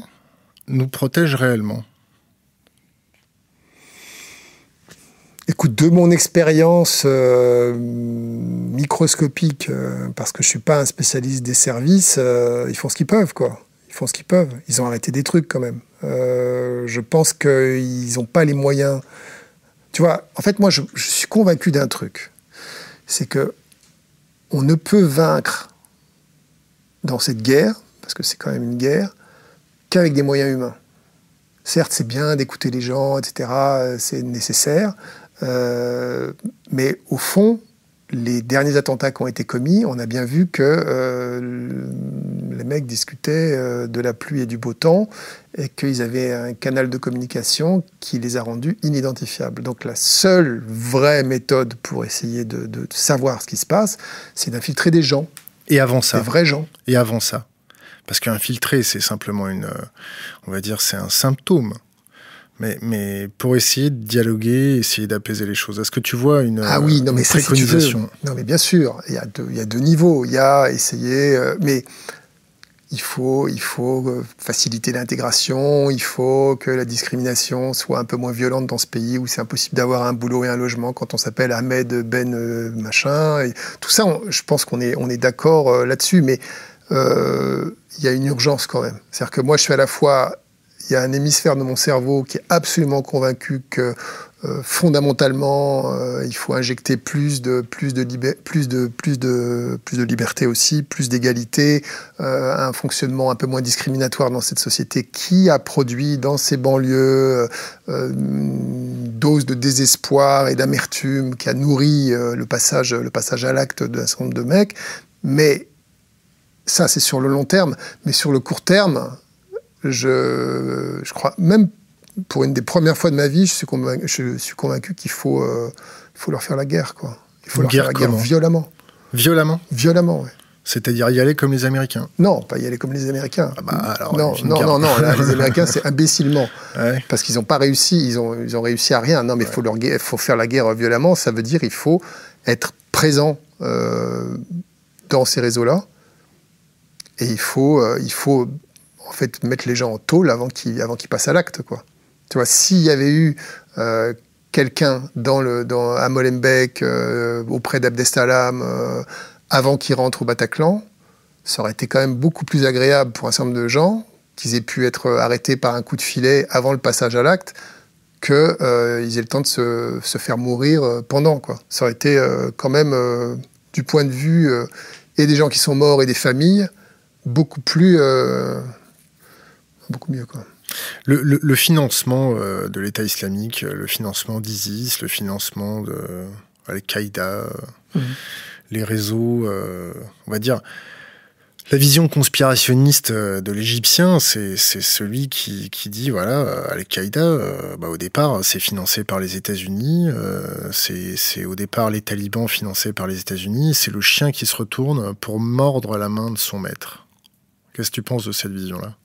nous protège réellement. Écoute, de mon expérience euh, microscopique, euh, parce que je suis pas un spécialiste des services, euh, ils font ce qu'ils peuvent, quoi. Ils font ce qu'ils peuvent. Ils ont arrêté des trucs quand même. je pense qu'ils n'ont pas les moyens. Tu vois, en fait, moi, je, je suis convaincu d'un truc. C'est que on ne peut vaincre dans cette guerre, parce que c'est quand même une guerre, qu'avec des moyens humains. Certes, c'est bien d'écouter les gens, etc., c'est nécessaire, mais au fond, les derniers attentats qui ont été commis, on a bien vu que euh, les mecs discutaient euh, de la pluie et du beau temps et qu'ils avaient un canal de communication qui les a rendus inidentifiables. Donc la seule vraie méthode pour essayer de, de savoir ce qui se passe, c'est d'infiltrer des gens. Et avant ça Des vrais gens. Et avant ça Parce qu'infiltrer, c'est simplement une... On va dire, c'est un symptôme. Mais, mais pour essayer de dialoguer, essayer d'apaiser les choses. Est-ce que tu vois une, ah oui, non, mais préconisation? Non, mais bien sûr, il y, a deux, il y a deux niveaux. Il y a essayer, euh, mais il faut, il faut euh, faciliter l'intégration, il faut que la discrimination soit un peu moins violente dans ce pays où c'est impossible d'avoir un boulot et un logement quand on s'appelle Ahmed Ben euh, machin. Et tout ça, je pense qu'on est, on est d'accord là-dessus, mais il y a une urgence quand même. C'est-à-dire que moi, je suis à la fois il y a un hémisphère de mon cerveau qui est absolument convaincu que euh, fondamentalement, euh, il faut injecter plus de, plus de, plus de, plus de, plus de liberté aussi, plus d'égalité, euh, un fonctionnement un peu moins discriminatoire dans cette société qui a produit dans ces banlieues une dose de désespoir et d'amertume qui a nourri le, passage, le passage à l'acte d'un certain nombre de mecs. Mais ça, c'est sur le long terme. Mais sur le court terme, je, je crois, même pour une des premières fois de ma vie, je suis convaincu, je suis convaincu qu'il faut, euh, faut leur faire la guerre. Quoi. Il faut leur faire la guerre violemment. Violemment Violemment, oui. C'est-à-dire y aller comme les Américains Non, pas y aller comme les Américains. Ah bah, alors, non, non, non, non, les Américains, c'est imbécilement. Parce qu'ils n'ont pas réussi, ils ont, ils ont réussi à rien. Non, mais il faut, leur, faut faire la guerre violemment, ça veut dire il faut être présent euh, dans ces réseaux-là. Et il faut, euh, il faut en fait, mettre les gens en tôle avant qu'ils passent à l'acte, quoi. Tu vois, s'il y avait eu euh, quelqu'un dans le, à Molenbeek, euh, auprès d'Abdestalam, euh, avant qu'il rentre au Bataclan, ça aurait été quand même beaucoup plus agréable pour un certain nombre de gens qu'ils aient pu être arrêtés par un coup de filet avant le passage à l'acte qu'ils aient le temps de se, se faire mourir pendant. Quoi. Ça aurait été quand même, du point de vue et des gens qui sont morts et des familles, beaucoup plus beaucoup mieux. Quoi. Le, financement euh, de l'État islamique, euh, le financement d'ISIS, le financement de Al-Qaïda, euh, mhm. les réseaux, on va dire, la vision conspirationniste de l'Égyptien, c'est celui qui, dit voilà, Al-Qaïda, bah, au départ, c'est financé par les États-Unis, c'est au départ les talibans financés par les États-Unis, c'est le chien qui se retourne pour mordre la main de son maître. Qu'est-ce que tu penses de cette vision-là?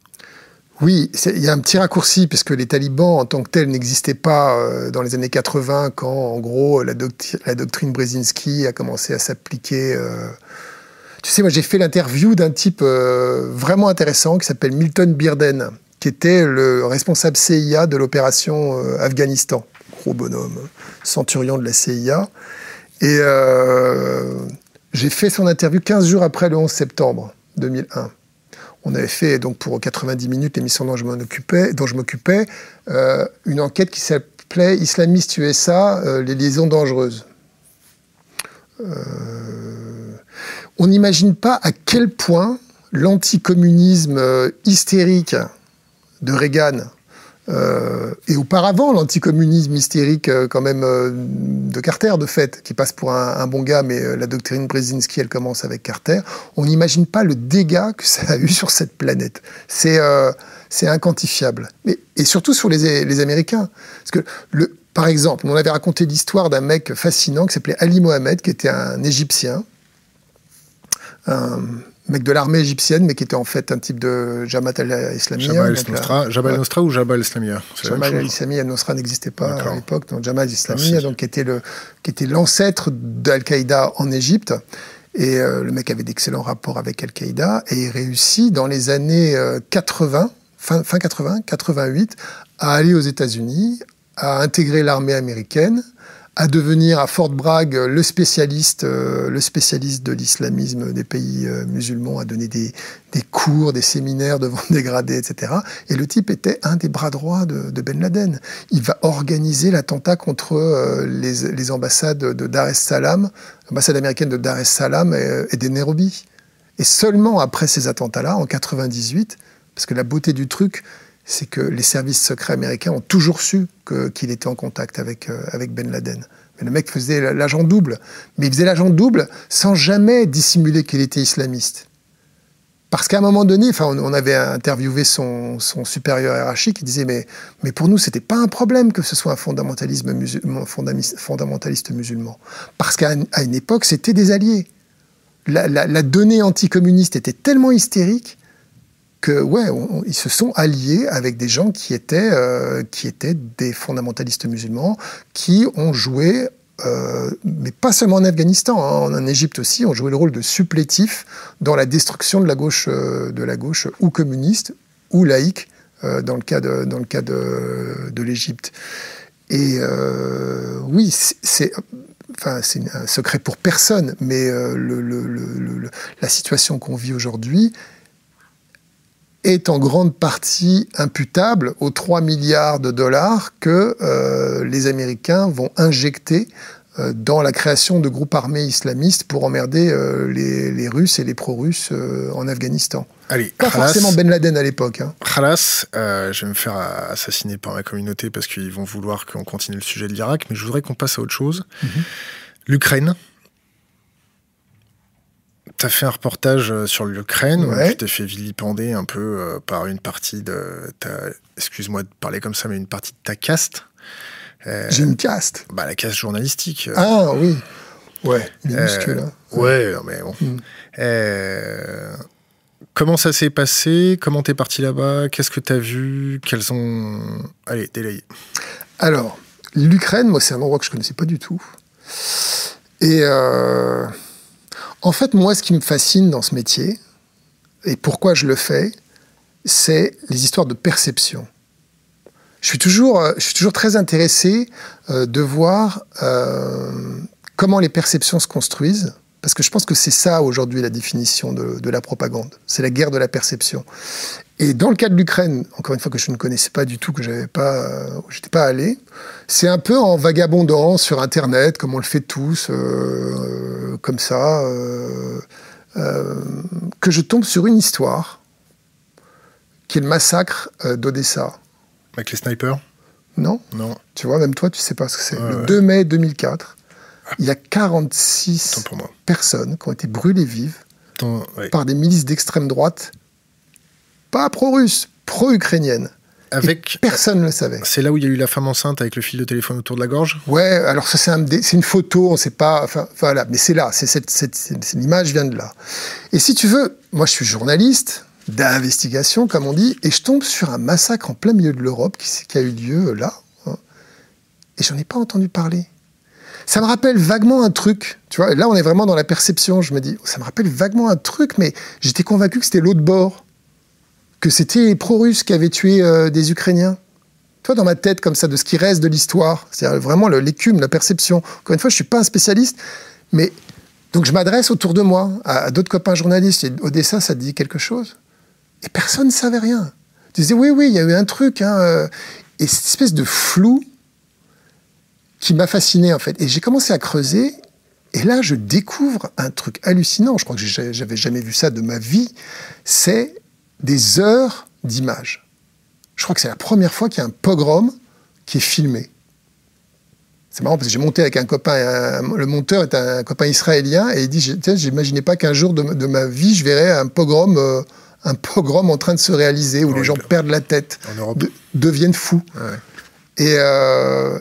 Oui, il y a un petit raccourci, puisque les talibans en tant que tels n'existaient pas euh, dans les années 80, quand en gros la, doctrine Brzezinski a commencé à s'appliquer. Euh. Tu sais, moi j'ai fait l'interview d'un type euh, vraiment intéressant qui s'appelle Milton Birden, qui était le responsable CIA de l'opération Afghanistan. Gros bonhomme, centurion de la CIA. Et j'ai fait son interview 15 jours après le 11 septembre 2001. On avait fait donc pour 90 minutes l'émission dont je m'occupais, dont je m'occupais, une enquête qui s'appelait Islamiste USA, les liaisons dangereuses. on n'imagine pas à quel point l'anticommunisme euh, hystérique de Reagan euh, et auparavant l'anticommunisme hystérique euh, quand même de Carter de fait, qui passe pour un, bon gars, mais la doctrine Brzezinski elle commence avec Carter. On n'imagine pas le dégât que ça a eu sur cette planète. C'est c'est inquantifiable. et surtout sur les, Américains, parce que par exemple, on avait raconté l'histoire d'un mec fascinant qui s'appelait Ali Mohamed, qui était un Égyptien. Un, mec de l'armée égyptienne, mais qui était en fait un type de Jamaat al-Islamiyya. Jabal al-Nosra ou Jabal al-Islamiyya Jabal al-Islamiyya al-Nosra n'existait pas à l'époque, donc Jamaat al-Islamiyya, donc qui était le qui était l'ancêtre d'Al-Qaïda en Égypte. Et euh, le mec avait d'excellents rapports avec Al-Qaïda et il réussit dans les années 80, euh, fin, fin 80, 88, à aller aux États-Unis, à intégrer l'armée américaine à devenir à Fort Bragg le spécialiste, euh, le spécialiste de l'islamisme des pays euh, musulmans, à donner des, des, cours, des séminaires devant des gradés, etc. Et le type était un des bras droits de, de Ben Laden. Il va organiser l'attentat contre euh, les, les, ambassades de Dar es Salaam, l'ambassade américaine de Dar es Salaam et, et des Nairobi. Et seulement après ces attentats-là, en 98, parce que la beauté du truc, c'est que les services secrets américains ont toujours su qu'il était en contact avec, euh, avec Ben Laden. Mais le mec faisait l'agent double. Mais il faisait l'agent double sans jamais dissimuler qu'il était islamiste. Parce qu'à un moment donné, on, avait interviewé son, supérieur hiérarchique qui disait mais, pour nous, c'était pas un problème que ce soit un fondamentalisme musulman, fondamentaliste musulman. Parce qu'à une époque, c'était des alliés. La donnée anticommuniste était tellement hystérique ouais, ils se sont alliés avec des gens qui étaient, euh, qui étaient des fondamentalistes musulmans, qui ont joué euh, mais pas seulement en Afghanistan, hein, en Égypte aussi, ont joué le rôle de supplétif dans la destruction de la gauche, euh, de la gauche ou communiste ou laïque dans le cas de, dans le cas de, l'Égypte. Et oui, c'est enfin, un secret pour personne, mais la situation qu'on vit aujourd'hui, est en grande partie imputable aux 3 milliards de dollars que euh, les Américains vont injecter euh, dans la création de groupes armés islamistes pour emmerder euh, les, Russes et les pro-russes en Afghanistan. Allez, Pas forcément Ben Laden à l'époque. Hein. Khalas, je vais me faire assassiner par ma communauté parce qu'ils vont vouloir qu'on continue le sujet de l'Irak, mais je voudrais qu'on passe à autre chose. Mhm. L'Ukraine, tu as fait un reportage euh, sur l'Ukraine où tu t'es fait vilipender un peu euh, par une partie de ta. Excuse-moi de parler comme ça, mais une partie de ta caste. Euh, J'ai une caste bah, La caste journalistique. Ah oui Ouais, minuscule. Hein. Ouais, mais bon. Mm. comment ça s'est passé? Comment t'es parti là-bas? Qu'est-ce que t'as vu? Quels ont. Allez, délayé. Alors, l'Ukraine, moi, c'est un endroit que je connaissais pas du tout. Et. En fait, moi, ce qui me fascine dans ce métier, et pourquoi je le fais, c'est les histoires de perception. Je suis toujours, euh, très intéressé euh, de voir euh, comment les perceptions se construisent, parce que je pense que c'est ça aujourd'hui la définition de, de la propagande. C'est la guerre de la perception. Et dans le cas de l'Ukraine, encore une fois que je ne connaissais pas du tout, que j'avais pas, j'étais pas allé, c'est un peu en vagabondant sur Internet, comme on le fait tous, euh, comme ça, euh, euh, que je tombe sur une histoire, qui est le massacre d'Odessa. Avec les snipers? Non. Non. Tu vois, même toi, tu sais pas ce que c'est. le 2 mai 2004, il y a 46 personnes qui ont été brûlées vives par des milices d'extrême droite pas pro-russe, pro-ukrainienne. Avec personne ne le savait. C'est là où il y a eu la femme enceinte avec le fil de téléphone autour de la gorge? Ouais, alors ça c'est un, une photo, on sait pas. Enfin voilà, mais c'est là, c'est cette, cette, l'image vient de là. Et si tu veux, moi je suis journaliste d'investigation comme on dit, et je tombe sur un massacre en plein milieu de l'Europe qui, qui, a eu lieu là, hein, et j'en ai pas entendu parler. Ça me rappelle vaguement un truc, tu vois. Là on est vraiment dans la perception. Je me dis, ça me rappelle vaguement un truc, mais j'étais convaincu que c'était l'autre bord que c'était les pro-russes qui avaient tué euh, des Ukrainiens. toi, dans ma tête, comme ça, de ce qui reste de l'histoire. C'est vraiment l'écume, la perception. Encore une fois, je suis pas un spécialiste, mais donc je m'adresse autour de moi à, d'autres copains journalistes. Et Odessa, ça te dit quelque chose? Et personne ne savait rien. Tu disais, oui, oui, il y a eu un truc. Hein, euh. et cette espèce de flou qui m'a fasciné, en fait. Et j'ai commencé à creuser. Et là, je découvre un truc hallucinant. Je crois que j'avais jamais vu ça de ma vie. C'est des heures d'images. Je crois que c'est la première fois qu'il y a un pogrom qui est filmé. C'est marrant parce que j'ai monté avec un copain, le monteur est un copain israélien, et il dit J'imaginais pas qu'un jour de, ma vie, je verrais un pogrom, euh, un pogrom en train de se réaliser, où les gens perdent la tête, deviennent fous. Euh,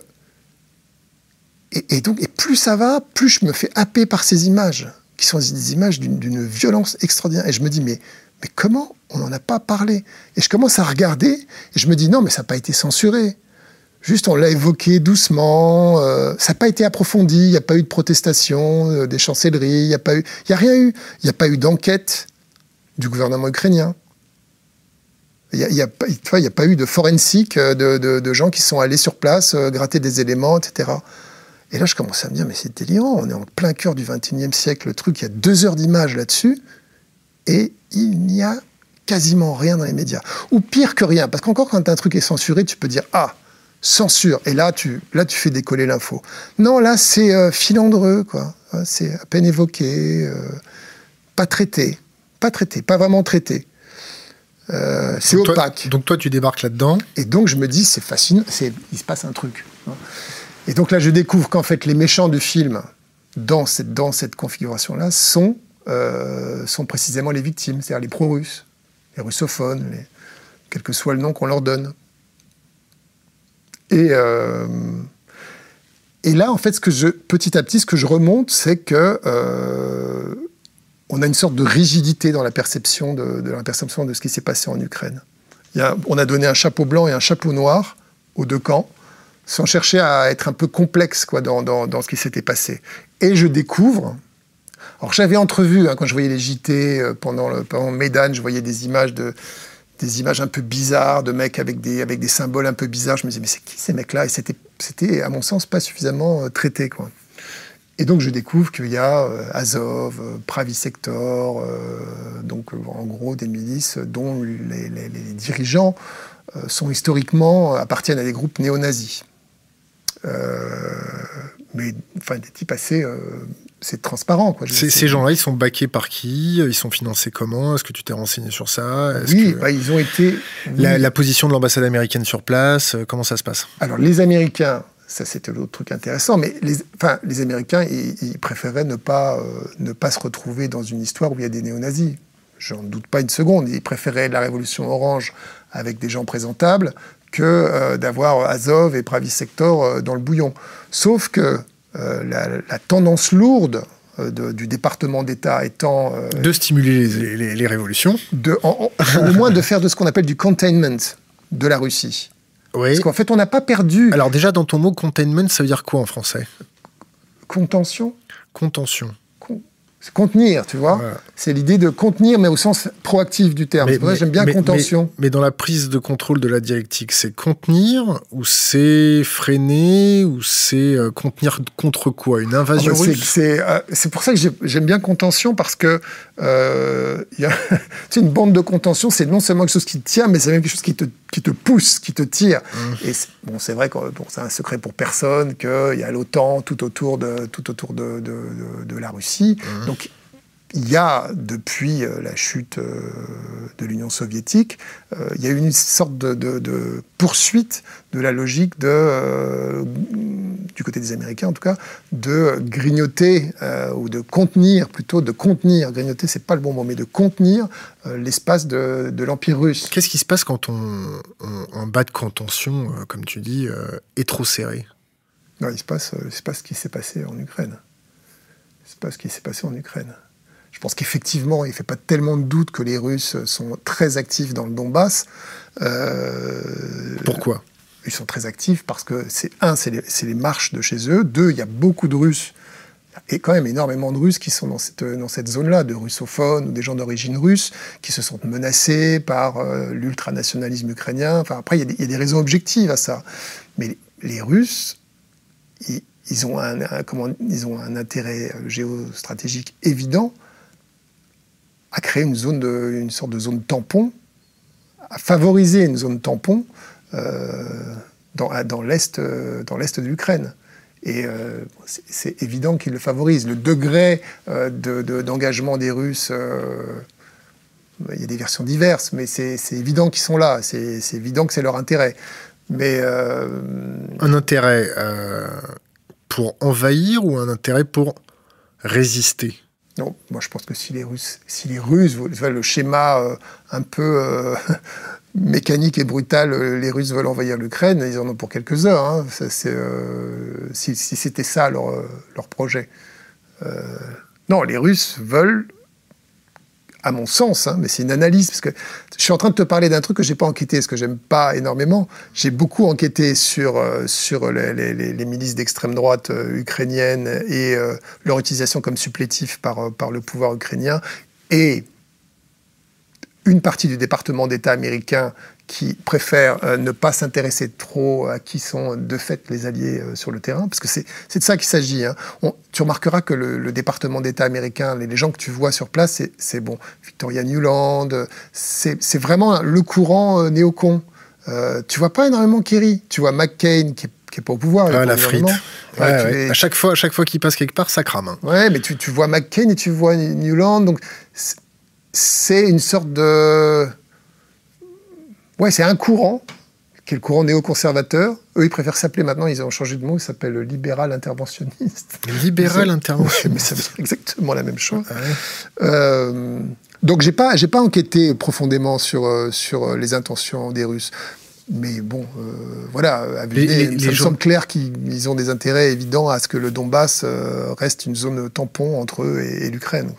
et, donc, et plus ça va, plus je me fais happer par ces images, qui sont des images d'une violence extraordinaire. Et je me dis Mais, mais comment on n'en a pas parlé? Et je commence à regarder, et je me dis Non, mais ça n'a pas été censuré. Juste, on l'a évoqué doucement. Euh, ça n'a pas été approfondi. Il n'y a pas eu de protestation euh, des chancelleries. Il n'y a a rien eu. Il n'y a pas eu d'enquête du gouvernement ukrainien. Il n'y a, pas eu de forensique euh, de, gens qui sont allés sur place, gratter des éléments, etc. Et là, je commence à me dire, mais c'est délirant. On est en plein cœur du 21e siècle. Le truc, il y a deux heures d'image là-dessus. Et il n'y a quasiment rien dans les médias. Ou pire que rien. Parce qu'encore, quand un truc est censuré, tu peux dire, ah, censure. Et là, tu, là, tu fais décoller l'info. Non, là, c'est euh, filandreux, quoi. Hein, c'est à peine évoqué, euh, pas traité, pas traité, pas vraiment traité. Euh, c'est opaque. donc toi, tu débarques là-dedans. Et donc, je me dis, c'est fascinant, il se passe un truc. Et donc là, je découvre qu'en fait, les méchants du film, dans cette, configuration-là, sont, sont précisément les victimes, c'est-à-dire les pro-russes, les russophones, quel que soit le nom qu'on leur donne. Et, euh, là, en fait, petit à petit, ce que je remonte, c'est que euh, on a une sorte de rigidité dans la perception de, la perception de ce qui s'est passé en Ukraine. On a donné un chapeau blanc et un chapeau noir aux deux camps, sans chercher à être un peu complexe quoi, dans, dans, dans ce qui s'était passé. Et je découvre, alors j'avais entrevu, hein, quand je voyais les JT euh, pendant, le, pendant Médan, je voyais des images de, des images un peu bizarres de mecs avec des, avec des symboles un peu bizarres. Je me disais, mais c'est qui ces mecs-là? Et c'était, à mon sens, pas suffisamment euh, traité. Quoi. Et donc, je découvre qu'il y a euh, Azov, Pravi Sector, donc en gros des milices dont les dirigeants sont historiquement, appartiennent à des groupes néo-nazis. Mais enfin, des types assez c'est transparent. Quoi. Ces, gens-là, ils sont baqués par qui? Ils sont financés comment? Est-ce que tu t'es renseigné sur ça? Oui, bah, ils ont été. La, position de l'ambassade américaine sur place, euh, comment ça se passe? Alors, les Américains, ça c'était l'autre truc intéressant, mais les, enfin, les Américains, ils, préféraient ne pas, euh, ne pas se retrouver dans une histoire où il y a des néo-nazis. J'en doute pas une seconde. Ils préféraient la révolution orange avec des gens présentables que euh, d'avoir Azov et Pravi Sector dans le bouillon. Sauf que euh, la, tendance lourde euh, du département d'État étant... Euh, de stimuler les, révolutions. De, au moins de faire de ce qu'on appelle du containment de la Russie. Oui. Parce qu'en fait, on n'a pas perdu... Alors déjà, dans ton mot containment, ça veut dire quoi en français? Contention? Contention contenir, tu vois. C'est l'idée de contenir, mais au sens proactif du terme. Mais, j'aime bien contention. Mais, dans la prise de contrôle de la dialectique, c'est contenir ou c'est freiner ou c'est euh, contenir contre quoi? Une invasion ah, russe? euh, C'est pour ça que j'aime bien contention parce que euh, y a, une bande de contention, c'est non seulement quelque chose qui te tient, mais c'est même quelque chose qui te, qui te pousse, qui te tire. Mmh. Et bon, c'est vrai que bon, c'est un secret pour personne qu'il y a l'OTAN tout autour de, tout autour de, de, de la Russie. Mmh. Donc il y a, depuis euh, la chute euh, de l'Union soviétique, euh, il y a eu une sorte de, poursuite de la logique de, du côté des Américains en tout cas, de grignoter ou de contenir, plutôt de contenir, grignoter c'est pas le bon mot, mais de contenir l'espace de, l'Empire russe. Qu'est-ce qui se passe quand on, un bas de contention, comme tu dis, est trop serré? Non, il se passe, il se passe ce qui s'est passé en Ukraine. Il se passe ce qui s'est passé en Ukraine. Je pense qu'effectivement, il ne fait pas tellement de doute que les Russes sont très actifs dans le Donbass. Euh, Pourquoi? Ils sont très actifs parce que, c'est un, c'est les, marches de chez eux. Deux, il y a beaucoup de Russes et quand même énormément de Russes qui sont dans cette, dans cette zone-là, de russophones ou des gens d'origine russe, qui se sentent menacés par euh, l'ultranationalisme ukrainien. Enfin, après, il y, a des raisons objectives à ça. Mais les, Russes, ils, ont un, comment, ils ont un intérêt géostratégique évident à créer une, zone de, une sorte de zone tampon, à favoriser une zone tampon euh, dans, dans l'est de l'Ukraine. Et euh, c'est évident qu'ils le favorisent. Le degré euh, d'engagement des Russes, euh, il y a des versions diverses, mais c'est évident qu'ils sont là. C'est évident que c'est leur intérêt. Mais un intérêt pour envahir ou un intérêt pour résister? Non, moi je pense que si les Russes, si les Russes, le schéma un peu mécanique et brutale, euh, les Russes veulent envahir l'Ukraine, ils en ont pour quelques heures. Hein. Euh, si, c'était ça leur, euh, leur projet. non, les Russes veulent, à mon sens, hein, mais c'est une analyse, parce que je suis en train de te parler d'un truc que j'ai pas enquêté, ce que j'aime pas énormément. J'ai beaucoup enquêté sur, sur les, milices d'extrême droite ukrainiennes et leur utilisation comme supplétif par, par le pouvoir ukrainien. Et une partie du département d'État américain qui préfère euh, ne pas s'intéresser trop à qui sont de fait les alliés euh, sur le terrain, parce que c'est de ça qu'il s'agit. Hein. Tu remarqueras que le, département d'État américain, les, gens que tu vois sur place, c'est bon. Victoria Newland, c'est vraiment le courant euh, néocon. Euh, tu vois pas énormément Kerry, tu vois McCain qui est pas au pouvoir. Ah, la frite. À chaque fois, à chaque fois qu'il passe quelque part, ça crame. Hein. Ouais, mais tu, tu, vois McCain et tu vois Newland, donc c'est une sorte de... Ouais, c'est un courant, qui est le courant néoconservateur. Eux, ils préfèrent s'appeler maintenant, ils ont changé de mot, ils s'appellent libéral interventionniste. Libéral interventionniste. mais ça veut dire exactement la même chose. Euh, donc, j'ai pas, j'ai pas enquêté profondément sur, euh, sur les intentions des Russes. Mais bon, euh, voilà, les, ça me semble clair qu'ils ont des intérêts évidents à ce que le Donbass reste une zone tampon entre eux et, et l'Ukraine.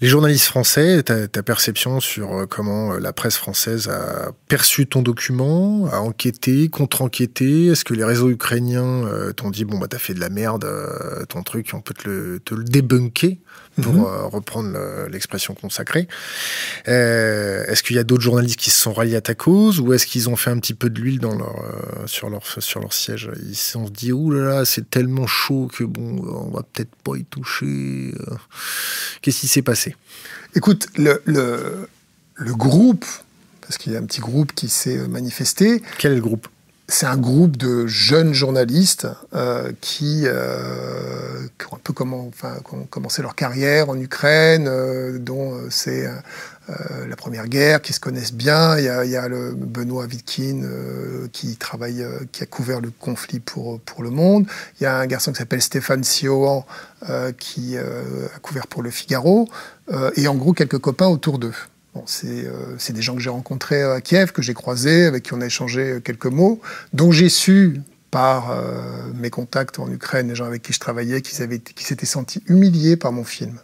Les journalistes français, ta, ta perception sur euh, comment euh, la presse française a perçu ton document, a enquêté, contre-enquêté? Est-ce que les réseaux ukrainiens euh, t'ont dit bon bah t'as fait de la merde, ton truc, on peut te le, te le débunker? Pour mhm. reprendre l'expression consacrée. est-ce qu'il y a d'autres journalistes qui se sont ralliés à ta cause ou est-ce qu'ils ont fait un petit peu de l'huile dans leur, sur, leur, sur leur siège? Ils se sont dit, ouh là là, c'est tellement chaud que bon, on va peut-être pas y toucher. Qu'est-ce qui s'est passé? Écoute, le, le, groupe, parce qu'il y a un petit groupe qui s'est manifesté. Quel est le groupe? C'est un groupe de jeunes journalistes euh, qui, euh, ont un peu comment, enfin, commencé leur carrière en Ukraine, euh, dont c'est la Première Guerre, qui se connaissent bien. Il y a, il y a le Benoît Vitkin qui travaille, qui a couvert le conflit pour, pour le Monde. Il y a un garçon qui s'appelle Stéphane Siohan qui a couvert pour le Figaro. et en gros, quelques copains autour d'eux. Euh, c'est des gens que j'ai rencontrés à Kiev, que j'ai croisés, avec qui on a échangé quelques mots, dont j'ai su par euh, mes contacts en Ukraine, les gens avec qui je travaillais, qu'ils s'étaient sentis humiliés par mon film.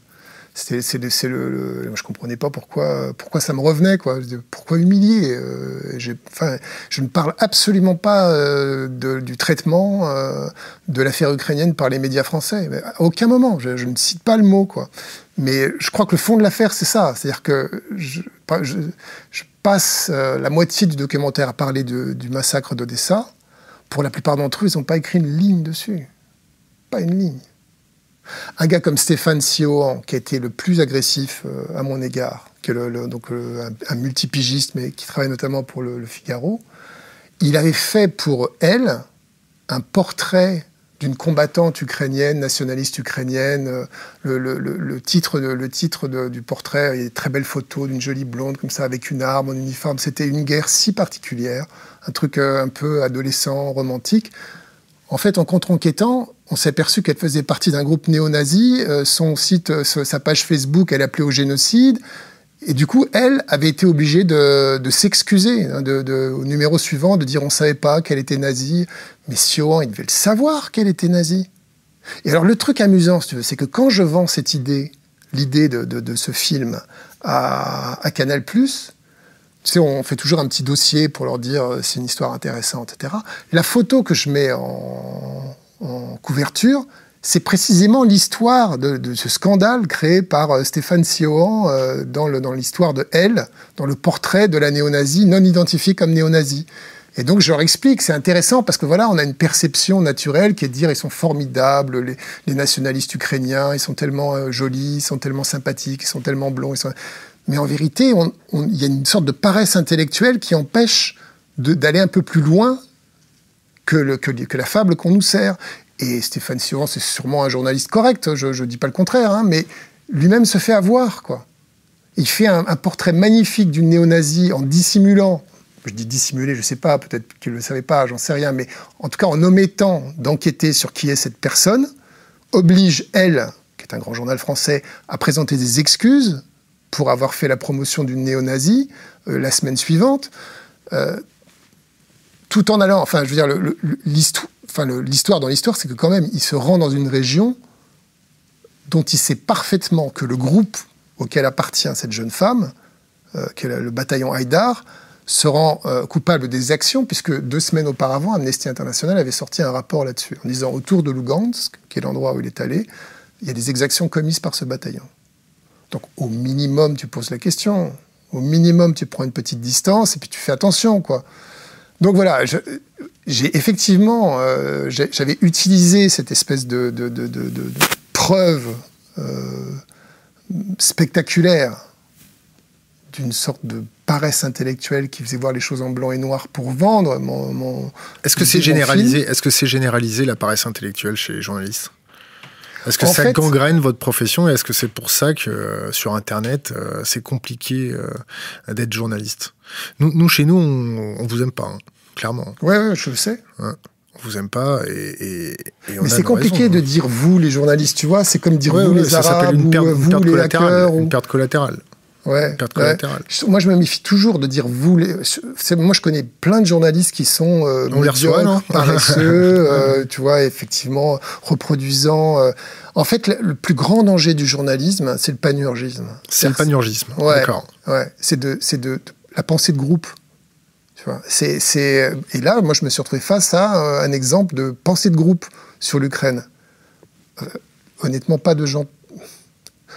C'est le, je comprenais pas pourquoi, pourquoi ça me revenait, quoi. Pourquoi humilier euh, Je ne parle absolument pas euh, du traitement euh, de l'affaire ukrainienne par les médias français. Mais à aucun moment. Je, ne cite pas le mot, quoi. Mais je crois que le fond de l'affaire, c'est ça. C'est-à-dire que je, passe la moitié du documentaire à parler du massacre d'Odessa. Pour la plupart d'entre eux, ils n'ont pas écrit une ligne dessus. Pas une ligne. Un gars comme Stéphane Siohan, qui a été le plus agressif euh, à mon égard, que le, donc un, multipigiste, mais qui travaille notamment pour le, Figaro, il avait fait pour elle un portrait d'une combattante ukrainienne, nationaliste ukrainienne. Le, titre, titre du portrait, il y a des très belles photos d'une jolie blonde comme ça, avec une arme, en uniforme. C'était une guerre si particulière, un truc euh, un peu adolescent, romantique. En fait, en contre-enquêtant, on s'est aperçu qu'elle faisait partie d'un groupe néo-nazi. Euh, son site, euh, sa page Facebook, elle appelait au génocide. Et du coup, elle avait été obligée de, s'excuser hein, au numéro suivant, de dire on ne savait pas qu'elle était nazie. Mais Siohan, il devait le savoir qu'elle était nazie. Et alors, le truc amusant, si tu veux, c'est que quand je vends cette idée, l'idée de, ce film à, à Canal+, tu sais, on fait toujours un petit dossier pour leur dire euh, c'est une histoire intéressante, etc. La photo que je mets en, en couverture, c'est précisément l'histoire de, ce scandale créé par euh, Stéphane Siohan euh, dans l'histoire de Elle, dans le portrait de la néo-nazie non identifiée comme néo-nazie. Et donc je leur explique, c'est intéressant parce que voilà, on a une perception naturelle qui est de dire ils sont formidables, les, nationalistes ukrainiens, ils sont tellement euh, jolis, ils sont tellement sympathiques, ils sont tellement blonds. Mais en vérité, il y a une sorte de paresse intellectuelle qui empêche d'aller un peu plus loin que, la fable qu'on nous sert. Et Stéphane Sion, c'est sûrement un journaliste correct, je ne dis pas le contraire, hein, mais lui-même se fait avoir. quoi. Il fait un, portrait magnifique d'une néo-nazie en dissimulant, je dis dissimuler, je ne sais pas, peut-être qu'il ne le savait pas, j'en sais rien, mais en tout cas en omettant d'enquêter sur qui est cette personne, oblige, elle, qui est un grand journal français, à présenter des excuses pour avoir fait la promotion d'une néo-nazie euh, la semaine suivante. Euh, tout en allant, enfin, je veux dire, l'histoire dans l'histoire, c'est que quand même, il se rend dans une région dont il sait parfaitement que le groupe auquel appartient cette jeune femme, euh, le bataillon Haïdar, se rend euh, coupable des actions, puisque deux semaines auparavant, Amnesty International avait sorti un rapport là-dessus, en disant autour de Lugansk, qui est l'endroit où il est allé, il y a des exactions commises par ce bataillon. Donc au minimum, tu poses la question, au minimum, tu prends une petite distance et puis tu fais attention, quoi. Donc voilà, j'ai effectivement, euh, j'avais utilisé cette espèce de, preuve euh, spectaculaire d'une sorte de paresse intellectuelle qui faisait voir les choses en blanc et noir pour vendre mon. Est-ce que c'est généralisé Est-ce que c'est généralisé la paresse intellectuelle chez les journalistes? Est-ce que ça gangrène votre profession et est-ce que c'est pour ça que euh, sur Internet, c'est compliqué d'être journaliste? Nous, chez nous, on, vous aime pas, hein, clairement. Ouais, ouais, je le sais. On vous aime pas et, Mais c'est compliqué de dire vous les journalistes, tu vois. C'est comme dire vous les arabes une perte, ou vous les hackers. Une perte collatérale. Ouais, perte collatérale. Moi, je me méfie toujours de dire vous. Les... Moi, je connais plein de journalistes qui sont euh, On les reçoit, non paresseux, euh, tu vois, effectivement, reproduisant. Euh. En fait, le, plus grand danger du journalisme, c'est le panurgisme. C'est le panurgisme. Ouais, D'accord. Ouais. C'est de, c'est de, la pensée de groupe. Tu vois, c'est, c'est... Et là, moi, je me suis retrouvé face à euh, un exemple de pensée de groupe sur l'Ukraine. Euh, honnêtement, pas de gens.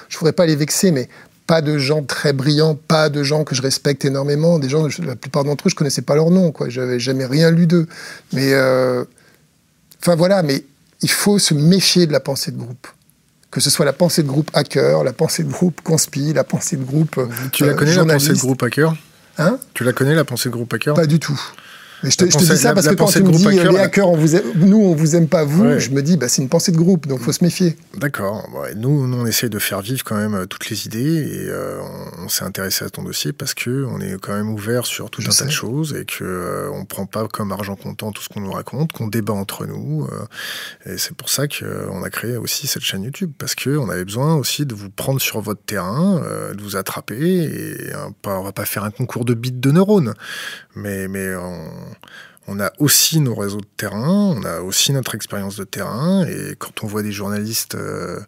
Je ne voudrais pas les vexer, mais pas de gens très brillants, pas de gens que je respecte énormément. Des gens, la plupart d'entre eux, je ne connaissais pas leur nom, quoi. J'avais jamais rien lu d'eux. Mais. Euh, enfin, voilà, mais il faut se méfier de la pensée de groupe que ce soit la pensée de groupe hacker, la pensée de groupe conspi, la pensée de groupe. Tu la connais la pensée de groupe hacker? Hein? Tu la connais, la pensée de groupe hacker? Pas du tout. Mais je te, dis ça parce que quand tu me dis les hackers, on vous nous on vous aime pas vous, je me dis bah, c'est une pensée de groupe, donc faut se méfier. D'accord. nous, nous, on essaie de faire vivre quand même euh, toutes les idées et euh, on, s'est intéressé à ton dossier parce que on est quand même ouvert sur tout un tas de choses et que euh, on prend pas comme argent comptant tout ce qu'on nous raconte, qu'on débat entre nous. et c'est pour ça qu'on a créé aussi cette chaîne YouTube parce que on avait besoin aussi de vous prendre sur votre terrain, de vous attraper et on va pas faire un concours de bits de neurones, mais mais on, on a aussi nos réseaux de terrain, on a aussi notre expérience de terrain, et quand on voit des journalistes euh,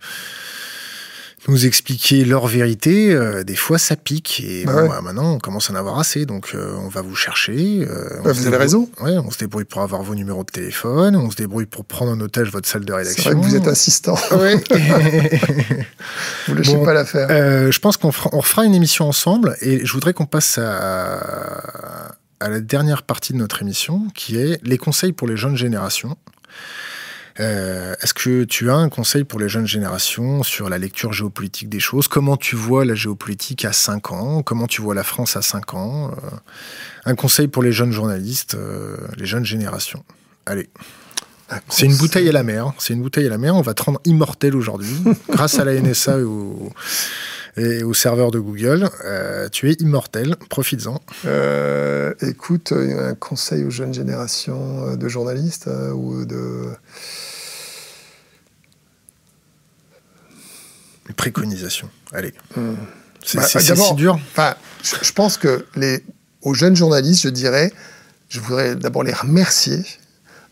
nous expliquer leur vérité, euh, des fois ça pique, et bah bah, maintenant on commence à en avoir assez, donc euh, on va vous chercher. Bah, vous avez raison. Ouais, on se débrouille pour avoir vos numéros de téléphone, on se débrouille pour prendre en otage votre salle de rédaction. C'est vrai que vous êtes assistant. Vous ne lâchez pas l'affaire. je pense qu'on refera une émission ensemble, et je voudrais qu'on passe à à la dernière partie de notre émission, qui est les conseils pour les jeunes générations. Euh, est-ce que tu as un conseil pour les jeunes générations sur la lecture géopolitique des choses? Comment tu vois la géopolitique à 5 ans? Comment tu vois la France à 5 ans? Euh, Un conseil pour les jeunes journalistes, euh, les jeunes générations. Allez. C'est une bouteille à la mer. C'est une bouteille à la mer. On va te rendre immortel aujourd'hui, grâce à la NSA et au, et au serveur de Google. Euh, tu es immortel, profites-en. Euh, écoute, un conseil aux jeunes générations euh, de journalistes ou de... Une préconisation, allez. Hmm. C'est bah, si dur. Je, je pense que les, aux jeunes journalistes, je dirais, je voudrais d'abord les remercier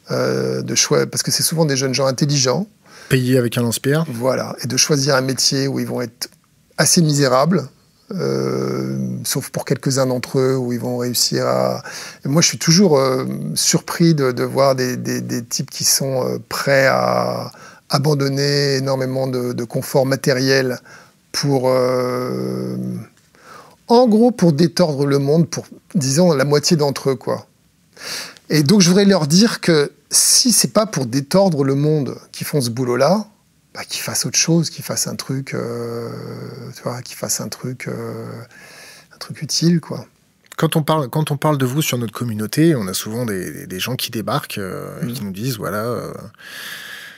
de choix, parce que c'est souvent des jeunes gens intelligents. Payés avec un lance-pierre. Voilà, et de choisir un métier où ils vont être assez misérable, euh, sauf pour quelques-uns d'entre eux où ils vont réussir à. Moi, je suis toujours euh, surpris de, voir des, types qui sont euh, prêts à, abandonner énormément de, confort matériel pour, en gros, pour détordre le monde pour, disons, la moitié d'entre eux, quoi. Et donc, je voudrais leur dire que si c'est pas pour détordre le monde qui font ce boulot-là, bah, qu'ils fassent autre chose, qu'ils fassent un truc, euh, tu vois, qu'ils fassent un truc, euh, un truc utile, quoi. Quand on, parle, quand on parle de vous sur notre communauté, on a souvent des, des gens qui débarquent euh, et qui mm. nous disent voilà,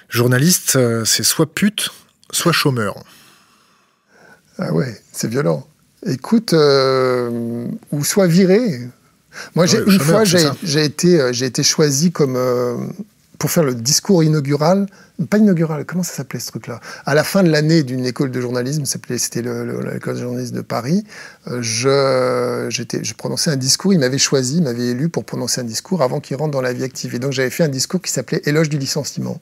journaliste, c'est soit pute, soit chômeur. Ah ouais, c'est violent. Écoute, ou soit viré, moi, une fois, j'ai, été, euh, été choisi comme euh, pour faire le discours inaugural, pas inaugural, comment ça s'appelait ce truc-là? À la fin de l'année d'une école de journalisme, c'était l'école de journalisme de Paris, euh, je prononçais un discours, il m'avait choisi, il m'avait élu pour prononcer un discours avant qu'il rentre dans la vie active. Et donc j'avais fait un discours qui s'appelait Éloge du licenciement.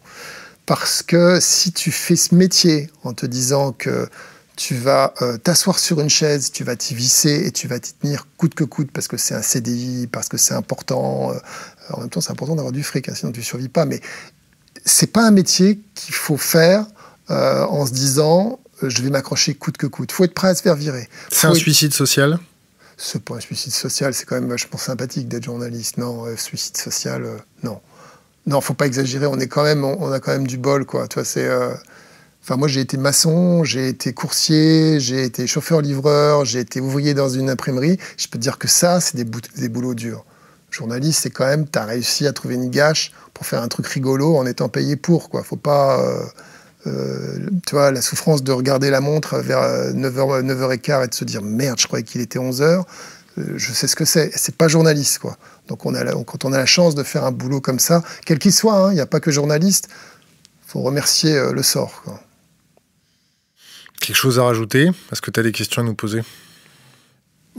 Parce que si tu fais ce métier en te disant que tu vas euh, t'asseoir sur une chaise, tu vas t'y visser et tu vas t'y tenir coûte que coûte parce que c'est un CDI, parce que c'est important. Euh, en même temps, c'est important d'avoir du fric, hein, sinon tu ne survis pas. Mais c'est pas un métier qu'il faut faire euh, en se disant je vais m'accrocher coûte que coûte. Il faut être prêt à se faire virer. C'est un suicide social? C'est pas un suicide social, c'est quand même vachement sympathique d'être journaliste. Non, suicide social, non. Non, faut pas exagérer. On est quand même, on, a quand même du bol, quoi. Tu vois, c'est Enfin, moi, j'ai été maçon, j'ai été coursier, j'ai été chauffeur-livreur, j'ai été ouvrier dans une imprimerie. Je peux te dire que ça, c'est des, des boulots durs. Journaliste, c'est quand même, tu as réussi à trouver une gâche pour faire un truc rigolo en étant payé pour. Quoi. Faut pas. Euh, euh, tu vois, la souffrance de regarder la montre vers 9h, 9h15 et de se dire merde, je croyais qu'il était 11h. Euh, je sais ce que c'est. C'est pas journaliste, quoi. Donc, on a quand on a la chance de faire un boulot comme ça, quel qu'il soit, hein, il n'y a pas que journaliste, faut remercier le sort. Quoi. Quelque chose à rajouter Est-ce que tu as des questions à nous poser?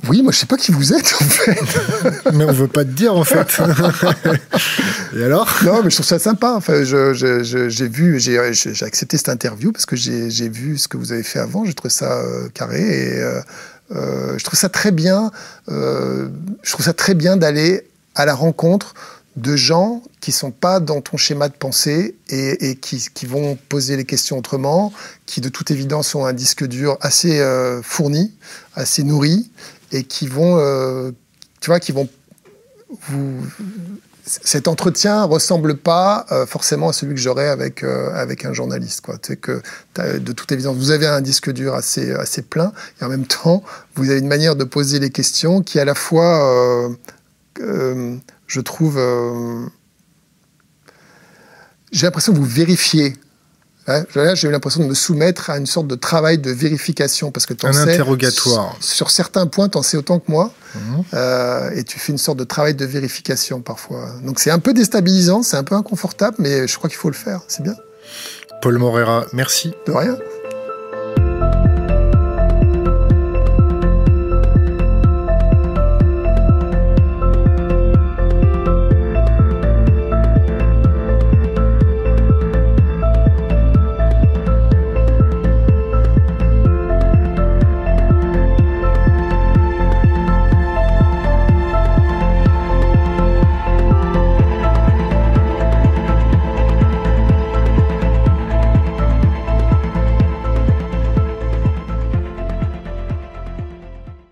Oui, moi je sais pas qui vous êtes en fait. mais on veut pas te dire en fait. Et alors? Non, mais je trouve ça sympa. Enfin, j'ai vu, j'ai accepté cette interview parce que j'ai vu ce que vous avez fait avant. J'ai trouvé ça euh, carré et euh, euh, je trouve ça très bien. je trouve ça très bien d'aller à la rencontre de gens qui sont pas dans ton schéma de pensée et, qui, vont poser les questions autrement, qui de toute évidence ont un disque dur assez euh, fourni, assez nourri, et qui vont, euh, tu vois, qui vont. Cet entretien ressemble pas euh, forcément à celui que j'aurais avec avec un journaliste, quoi. Que de toute évidence, vous avez un disque dur assez assez plein, et en même temps, vous avez une manière de poser les questions qui à la fois je trouve. Euh, j'ai l'impression que vous vérifiez. Hein, j'ai eu l'impression de me soumettre à une sorte de travail de vérification parce que un sais, interrogatoire. Sur, certains points, tu en sais autant que moi, mhm. euh, et tu fais une sorte de travail de vérification parfois. Donc c'est un peu déstabilisant, c'est un peu inconfortable, mais je crois qu'il faut le faire. C'est bien. Paul Morera, merci. De rien.